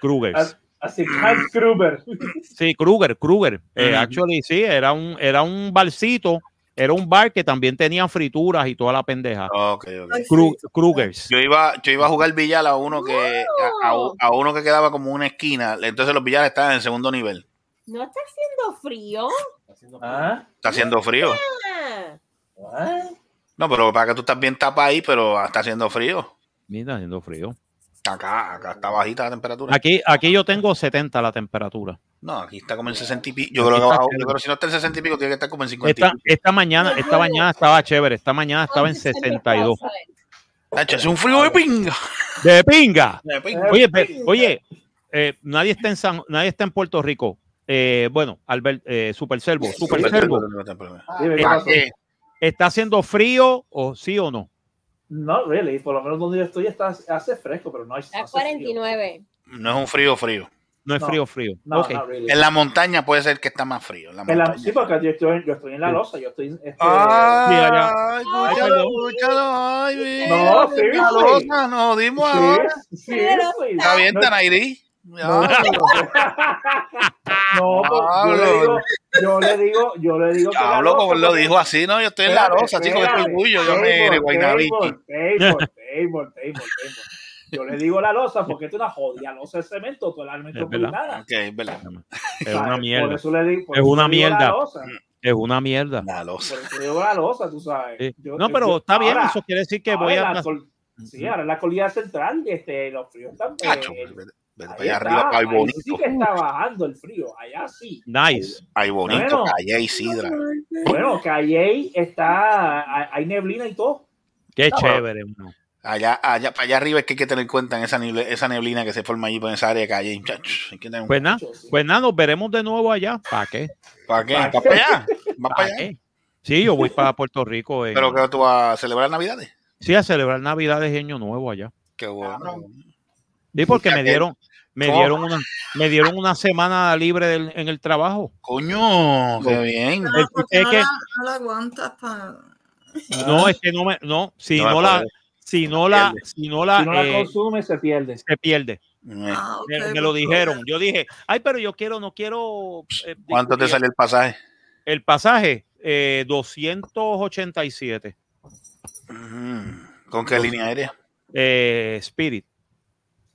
Krugers.
Así, Hans Gruber.
Sí, Kruger, Kruger. Eh,
Ujú.
actually, sí, era un, era un barcito, era un bar que también tenía frituras y toda la pendeja.
ok, ok.
Ay,
Kru-. Krugers.
Yo iba, yo iba a jugar billar a uno que a, a- a uno que quedaba como una esquina. Entonces los billares estaban en el segundo nivel.
¿No está haciendo frío?
¿Ah?
Está haciendo frío. No, pero para que tú estás bien tapa ahí, pero está haciendo frío.
Mira, haciendo frío.
Acá, acá está bajita la temperatura.
Aquí, aquí yo tengo 70 la temperatura.
No, aquí está como en 60 y pico. Yo creo que creo que si no está en 60 y pico, tiene que estar como en 50 y
Esta,
pico.
esta mañana, esta mañana estaba chévere, esta mañana estaba en 62.
Nacho, es un frío de pinga.
De pinga.
De pinga.
Oye, oye, eh, nadie está en San- nadie está en Puerto Rico. Eh, bueno, Albert, eh, Super Servo, Super Servo. ¿Está haciendo frío o sí o no?
No, really. Por lo menos donde yo estoy está, hace fresco, pero no hay.
A 49.
No es un frío frío.
No es
No.
frío, frío.
No,
Ok.
not really.
En la montaña puede ser que está más frío. En la
En la-
montaña.
sí, porque yo estoy, yo estoy en la losa, yo estoy. Este,
Ah,
Sí.
Ay, escúchalo, escúchalo. Ay, mira,
No,
la
seriously.
losa, no, dimos
Sí,
ahora.
seriously.
Está bien,
No,
Tanairí.
No, no, pues, yo le digo, yo le digo, yo le digo que la
Hablo como él lo dijo así, ¿no? Yo estoy en la losa, chico, estoy orgullo. Yo me
table. Yo le digo la losa porque es una jodida losa de cemento, toda la metropolitana.
Ok, es verdad.
Es una
Por
mierda.
eso le digo, por
Es una mierda. Es una mierda.
La losa.
Por eso le digo la losa, tú sabes.
Sí.
Yo-
No, pero
yo-
está bien, eso quiere decir que voy a.
Sí, ahora en la colina central, este, los fríos están. Ahí
allá
está,
arriba, para
ahí
bonito.
sí que está bajando el frío, allá sí.
Nice.
Ay, bonito,
Bueno.
calle y sidra.
Bueno, Calle está, hay hay neblina y todo.
Qué chévere. mano.
Allá, allá, para allá arriba es que hay que tener en cuenta en esa, neble- esa neblina que se forma allí por esa área de calle. Hay que tener un-
Pues nada, pues nada, nos veremos de nuevo allá. ¿Para qué?
¿Para qué?
¿Para
allá? ¿Vas
¿Para
para allá?
qué? Sí, yo voy para Puerto Rico. en-
¿Pero que tú vas a celebrar Navidades?
Sí, a celebrar Navidades y Año Nuevo allá.
Qué bueno.
Sí, porque me dieron, me
¿Cómo?
dieron una, me dieron una semana libre del- en el trabajo.
Coño, qué bien.
El-
¿Por qué
es
no,
que-
la, no la aguantas para.?
No, es que no me, no, si
No
no, la, si no la, si no la,
Si no la
eh,
consume, se pierde.
se pierde.
Eh,
Ah,
Me, me
pues,
lo dijeron. Yo dije, ay, pero yo quiero, no quiero. eh,
¿Cuánto te
discutir".
sale el pasaje?
El pasaje, eh, 287.
Ujú. ¿Con qué línea aérea?
Eh, Spirit.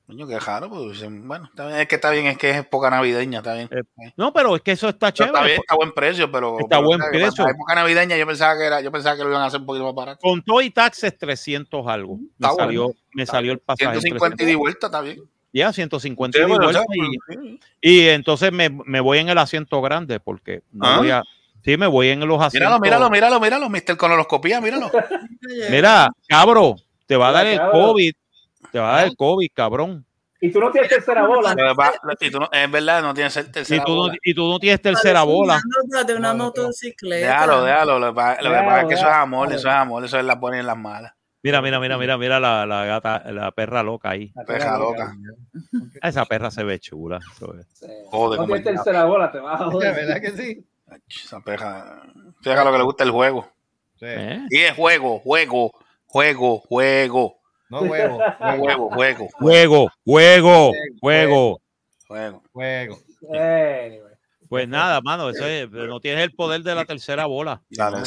Coño, qué raro. Pues, bueno, está bien, es que está bien, es que es época navideña, está bien.
Eh, No, pero es que eso está chévere.
está bien, está a buen precio, pero.
Está
pero,
buen precio.
La época navideña yo pensaba que era, yo pensaba que lo iban a hacer un poquito más barato.
Con todo y taxes, 300 algo. Me
Está bueno.
salió, me
Está
salió el pasaje. en
150 y
300.
de vuelta, está bien.
Ya, 150
Sí,
y de
bueno,
vuelta.
o sea,
y, y entonces me, me voy en el asiento grande porque no
¿Ah?
voy a. Sí, me voy en los asientos.
Míralo, míralo, míralo, míralo, Mr. Conoloscopía, míralo.
Mira, cabro, te va a dar el. COVID. Te va a dar el COVID, cabrón.
Y tú no tienes tercera bola.
Y es verdad, no tienes el
Y
tercera
tú, no,
bola.
y tú no tienes tercera bola.
de una motocicleta.
Déjalo, déjalo. Lo que pasa, lo que
Déjalo,
pasa es que eso es
déjalo.
amor, eso es amor, eso es la ponen en las malas.
Mira, mira, mira, mira, mira la, la gata, la perra loca ahí.
Peja loca.
Esa perra se ve chula.
Joder,
No tienes tercera bola, te vas a joder.
¿Verdad que sí?
esa peja. Deja lo que le gusta el juego.
Sí.
¿Eh?
Y es juego, juego, juego, juego.
No huevo.
Juego, juego,
Juego, juego, juego.
juego.
Juego.
Pues nada, mano, eso es, no tienes el poder de la tercera bola.
Dale.
No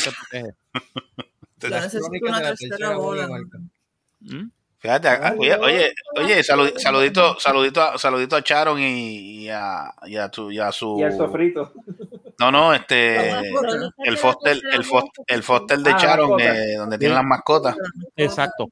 te
necesito una tercera bola.
¿Mm?
Fíjate, a- oye, oye, oye, salud- saludito, saludito, a, saludito a Sharon y, y a, y a tu, y a su.
Y el sofrito.
No, no, este, el foster, el foster, el foster de
Ah, mascota.
eh, donde tienen las mascotas.
Exacto.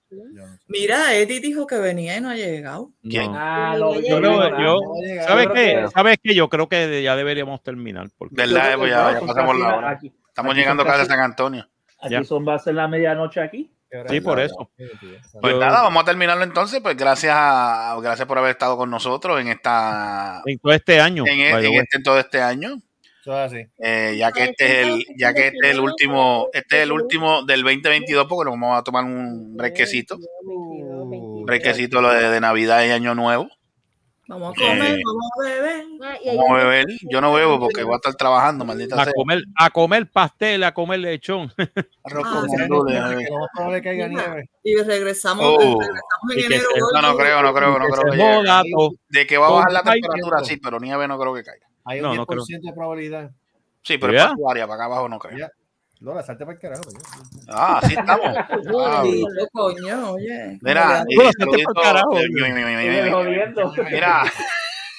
Mira, Eddie dijo que venía y no ha llegado.
¿Quién?
Ah, no,
Yo
creo- yo-. ¿sabes qué? ¿Sabes qué? Yo creo que ya deberíamos terminar. Porque
¿Verdad? Pues ya, pasamos la hora.
aquí-
Estamos
aquí
llegando casi a San Antonio.
Aquí
Ya.
son va a ser la medianoche aquí.
Sí, por eso.
Pues nada, vamos a terminarlo entonces. Pues gracias a, gracias por haber estado con nosotros en esta,
En todo este año.
en,
the
en este, en todo este año.
Eso es así.
Eh, ya que este es el, ya que este es el último, este es el último del 2022, porque nos vamos a tomar un brequecito, un brequecito lo de, de Navidad y Año Nuevo.
Vamos a comer,
Eh,
vamos a beber.
Ah,
Vamos a beber. Yo no bebo porque voy a estar trabajando, maldita
A
sea.
comer, a comer pastel, a comer lechón.
Arroz
Ah,
con.
Y regresamos,
Oh.
regresamos en enero.
se-
No, no creo, no creo, no creo que. De que va a bajar la temperatura, sí, pero nieve no creo que caiga.
Hay un
No, no
10% de probabilidad.
Sí, pero
¿Ya?
para tu área, para acá abajo no creo.
Ya. No, la salte para el carajo. coño.
Ah, así estamos.
Coño, oye.
Mira. Mira,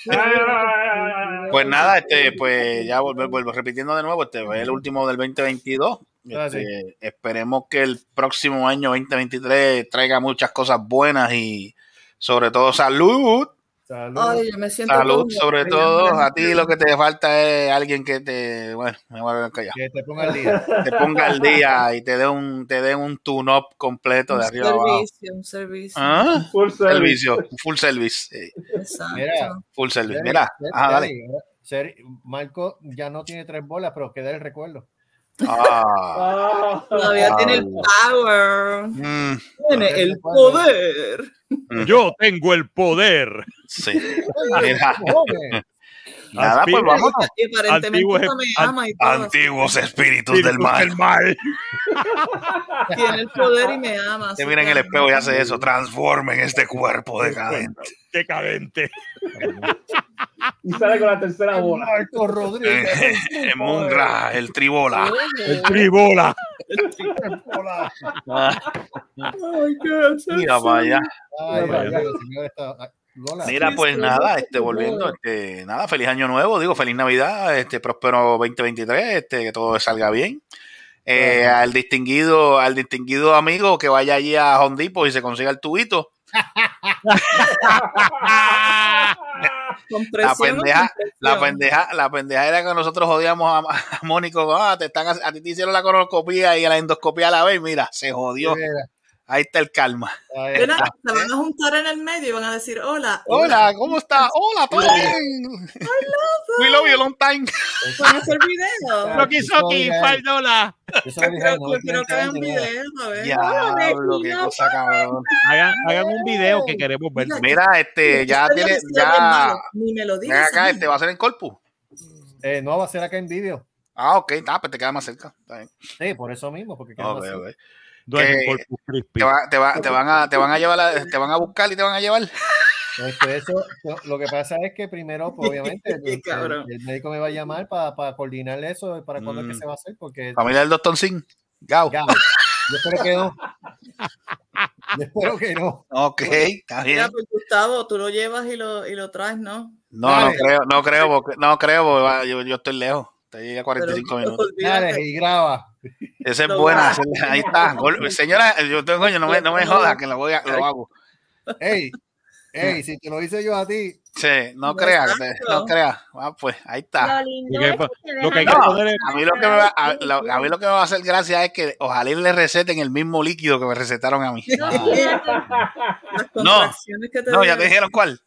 pues nada, este, pues ya vuelvo, vuelvo repitiendo de nuevo, este fue el último del 2022.
Ah,
Este, Esperemos que el próximo año 2023 traiga muchas cosas buenas y sobre todo salud.
Salud.
Ay, yo me siento
Salud,
como-
sobre todo. A ti lo que te falta es alguien que te, bueno, me voy a callar.
Que te ponga al día.
Te ponga al día y te dé un, te dé un tune-up completo de arriba abajo.
servicio, un servicio.
¿Ah?
Full service.
Servicio, full service. sí,
Exacto.
Mira,
full service. Mira, ajá, dale.
Marco ya no tiene tres bolas, pero queda el recuerdo.
Ah.
Todavía tiene el power.
Mm,
Tiene el poder.
Yo tengo el poder.
sí. Mira. Nada, pues
aparentemente
Antiguos-
ama y.
Antiguos espíritus del mal.
mal.
Tiene el poder y me ama.
Mira en el espejo y hace eso. Transformen este cuerpo decadente.
Decadente.
Y sale con la tercera bola.
Marco Rodríguez.
Eh, Munra, el tribola.
El tribola.
Ah,
Ay, qué
Mira, vaya.
Ay,
Vaya.
Mira, pues nada, este, volviendo, este, nada, feliz año nuevo, digo, feliz Navidad, este, próspero 2023, este, que todo salga bien. Eh, al distinguido, al distinguido amigo que vaya allí a Hondipo y se consiga el tubito. La pendeja, la pendeja, la pendeja era que nosotros jodíamos a, a Mónico, ah, te están, a ti te hicieron la colonoscopía y la endoscopía a la vez, mira, se jodió.
Mira,
Ahí está el calma.
ay,
Mira, se van a juntar en el medio y van a decir hola.
Hola, ¿cómo está? Hola, ¿todo bien? We love you long time.
Van a hacer video.
Soki, Soki, Faldola.
quiero que hagan
30 años,
video, a ver.
Diablo, qué cosa cabrón.
Hagan, hagan un video que queremos ver.
Mira, este, ya tiene, ya,
Ni me lo
ven
digas.
acá, este va a ser en Corpus.
Eh, no, va a ser acá en vídeo.
Ah, ok, está, pues te queda más cerca. Está bien.
Sí, por eso mismo, porque hacer-
ok.
Duerme
Que-. Te, va- te, va- te van a, te van a llevar, a- te van a buscar y te van a llevar.
Este, eso, lo- que pasa es que primero, pues, obviamente, el, el-
Cabrón.
el médico me va a llamar para coordinar eso, para cuándo es que
Mm.
se va a hacer, porque
Familia del Doctor Sin. Gao.
ya, yo espero que no. Yo espero que no.
Ok, está
Mira,
bien.
pues Gustavo, tú lo llevas y lo, y lo traes, ¿no?
No, no creo, no creo, porque, no creo, porque yo estoy lejos. Te llega a 45
Pero
minutos.
Dale, y graba.
Esa es
Lo
buena.
va-
ahí está. Señora, yo tengo, coño, no me, no me jodas que lo voy a, lo hago.
Ey, ey, si te lo hice yo a ti,
Sí, no
No,
creas, no creas. Ah, pues ahí está. No, a mí lo que me va a, lo- a mí lo que me va a hacer gracia es que ojalá y le receten el mismo líquido que me recetaron a mí.
No,
te
No, ya te dijeron cuál.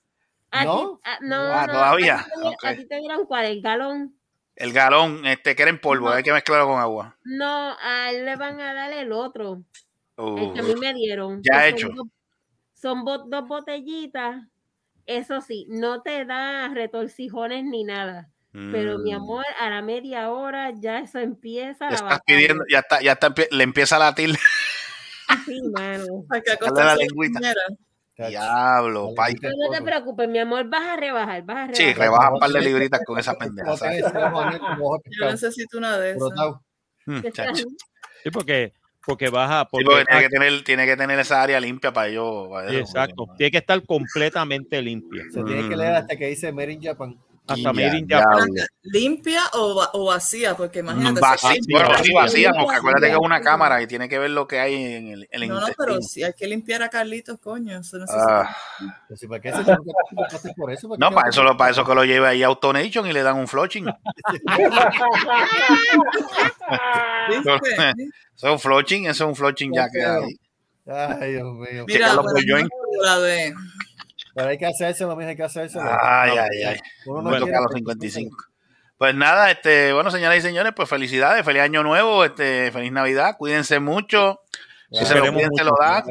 a
¿No?
ti- a- no,
Ah,
no,
todavía.
A ti te dieron cuál, el galón.
El galón, este, que era en polvo, hay que mezclarlo con agua.
No, a él le van a dar el otro, el que a
Uh,
mí me dieron.
Ya
que
hecho.
Son, dos, son bo- dos botellitas. Eso sí, no te da retorcijones ni nada. Pero mi
mm.
amor, a la media hora ya eso empieza
Ya
la
estás
batalla.
pidiendo, ya está, ya está, le empieza a latir.
Sí, mano.
Hay que
Dale la lengüita. Diablo, pay.
no te preocupes, mi amor, vas a rebajar, vas a rebajar.
Sí, rebaja un par de libritas con esa pendeja.
No
¿sabes?
tienes ese ojo abierto como ojo de
Yo necesito una de esas.
Mm.
Sí, porque, porque vas a.
Sí,
porque-
porque tiene que tener, tiene que tener esa área limpia para eso,
exacto. Tiene que estar completamente limpia.
Se tiene que leer hasta que dice Made in Japan.
Hasta Made in
ya,
Japan.
¿Limpia o, o vacía? Porque imagínate.
Vacía,
si-
bueno, sí, vacía, porque acuérdate que es una cámara y tiene que ver lo que hay en el, en el
No, no, pero si hay que limpiar a Carlitos, coño. Eso necesita.
Ah,
Pues, ¿sí, ¿Para qué se por eso? ¿Para
no, para eso, lo- para eso que lo lleve ahí a Autonation y le dan un floching. Eso es un floching, eso es un floching ya que hay.
Ay, Dios mío.
Mira, la de.
Pero hay que hacérselo, mijo, hay que hacérselo.
Ay, ay, ay.
Uno no
toca a los
hacer-
55. Pues nada, este, bueno, señoras y señores, pues felicidades, feliz año nuevo, este, feliz Navidad, cuídense mucho. Si se lo piden, se lo dan.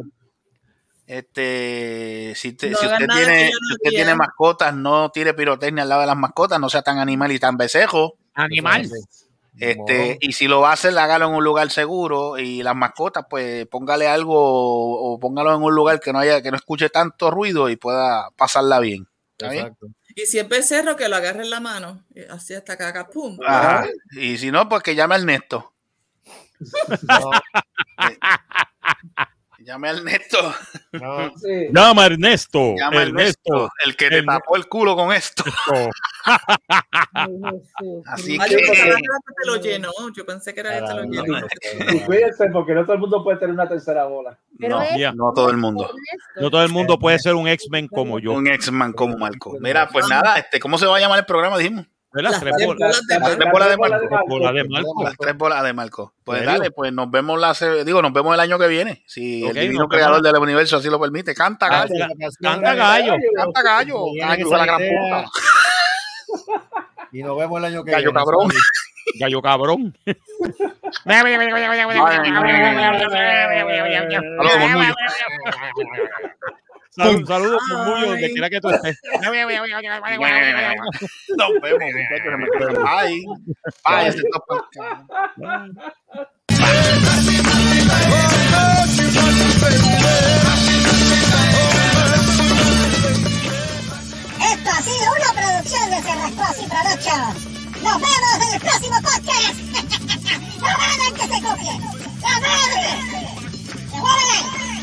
Este, si, te-
No
si usted tiene,
no
si usted tiene mascotas, no tire pirotecnia al lado de las mascotas, no sea tan animal y tan besejo.
Animal.
Este, y si lo va a hacer, hágalo en un lugar seguro. Y las mascotas, pues póngale algo o póngalo en un lugar que no haya, que no escuche tanto ruido y pueda pasarla bien. ¿Está bien?
Exacto.
Y si es becerro, que lo agarre en la mano. y Así hasta que haga pum.
Ajá. Y si no, pues que llame al Néstor.
No,
Llame al Néstor.
no.
Sí.
Llama a Ernesto.
Llama al
Ernesto.
El que te
El-
tapó el culo con esto. Así
Ah, yo pensé que
que.
era que te lo llenó. Yo pensé que era que te lo llenó.
Y cuídense porque no todo el mundo puede tener una tercera bola.
Pero
No,
es-
no todo el mundo.
Ernesto.
No todo el mundo puede ser un X-Men como yo.
Un ex-man como Marco. Mira, pues nada, este, ¿cómo se va a llamar el programa? Dijimos.
Las
Tres
tres
bolas.
de
Marco. Las tres bolas de Marco. Pues dale, pues nos vemos la se- digo, nos vemos el año que viene. Si el divino creador del universo así lo permite. Canta
Ah,
gallo.
Canta gallo.
Canta gallo. Gallo la gran puta.
Y nos vemos el año que
Gallo
viene.
cabrón.
Gallo cabrón. Saludos, saludos, murmullo, donde quiera que tú estés.
Nos vemos, muchachos. Bye. Bye. Ese.
Esto ha sido una producción de Cerrascos y Productions. Nos vemos en el próximo podcast. ¡No mames que se copie! ¡La madre! ¡Devuélvele!
Ay,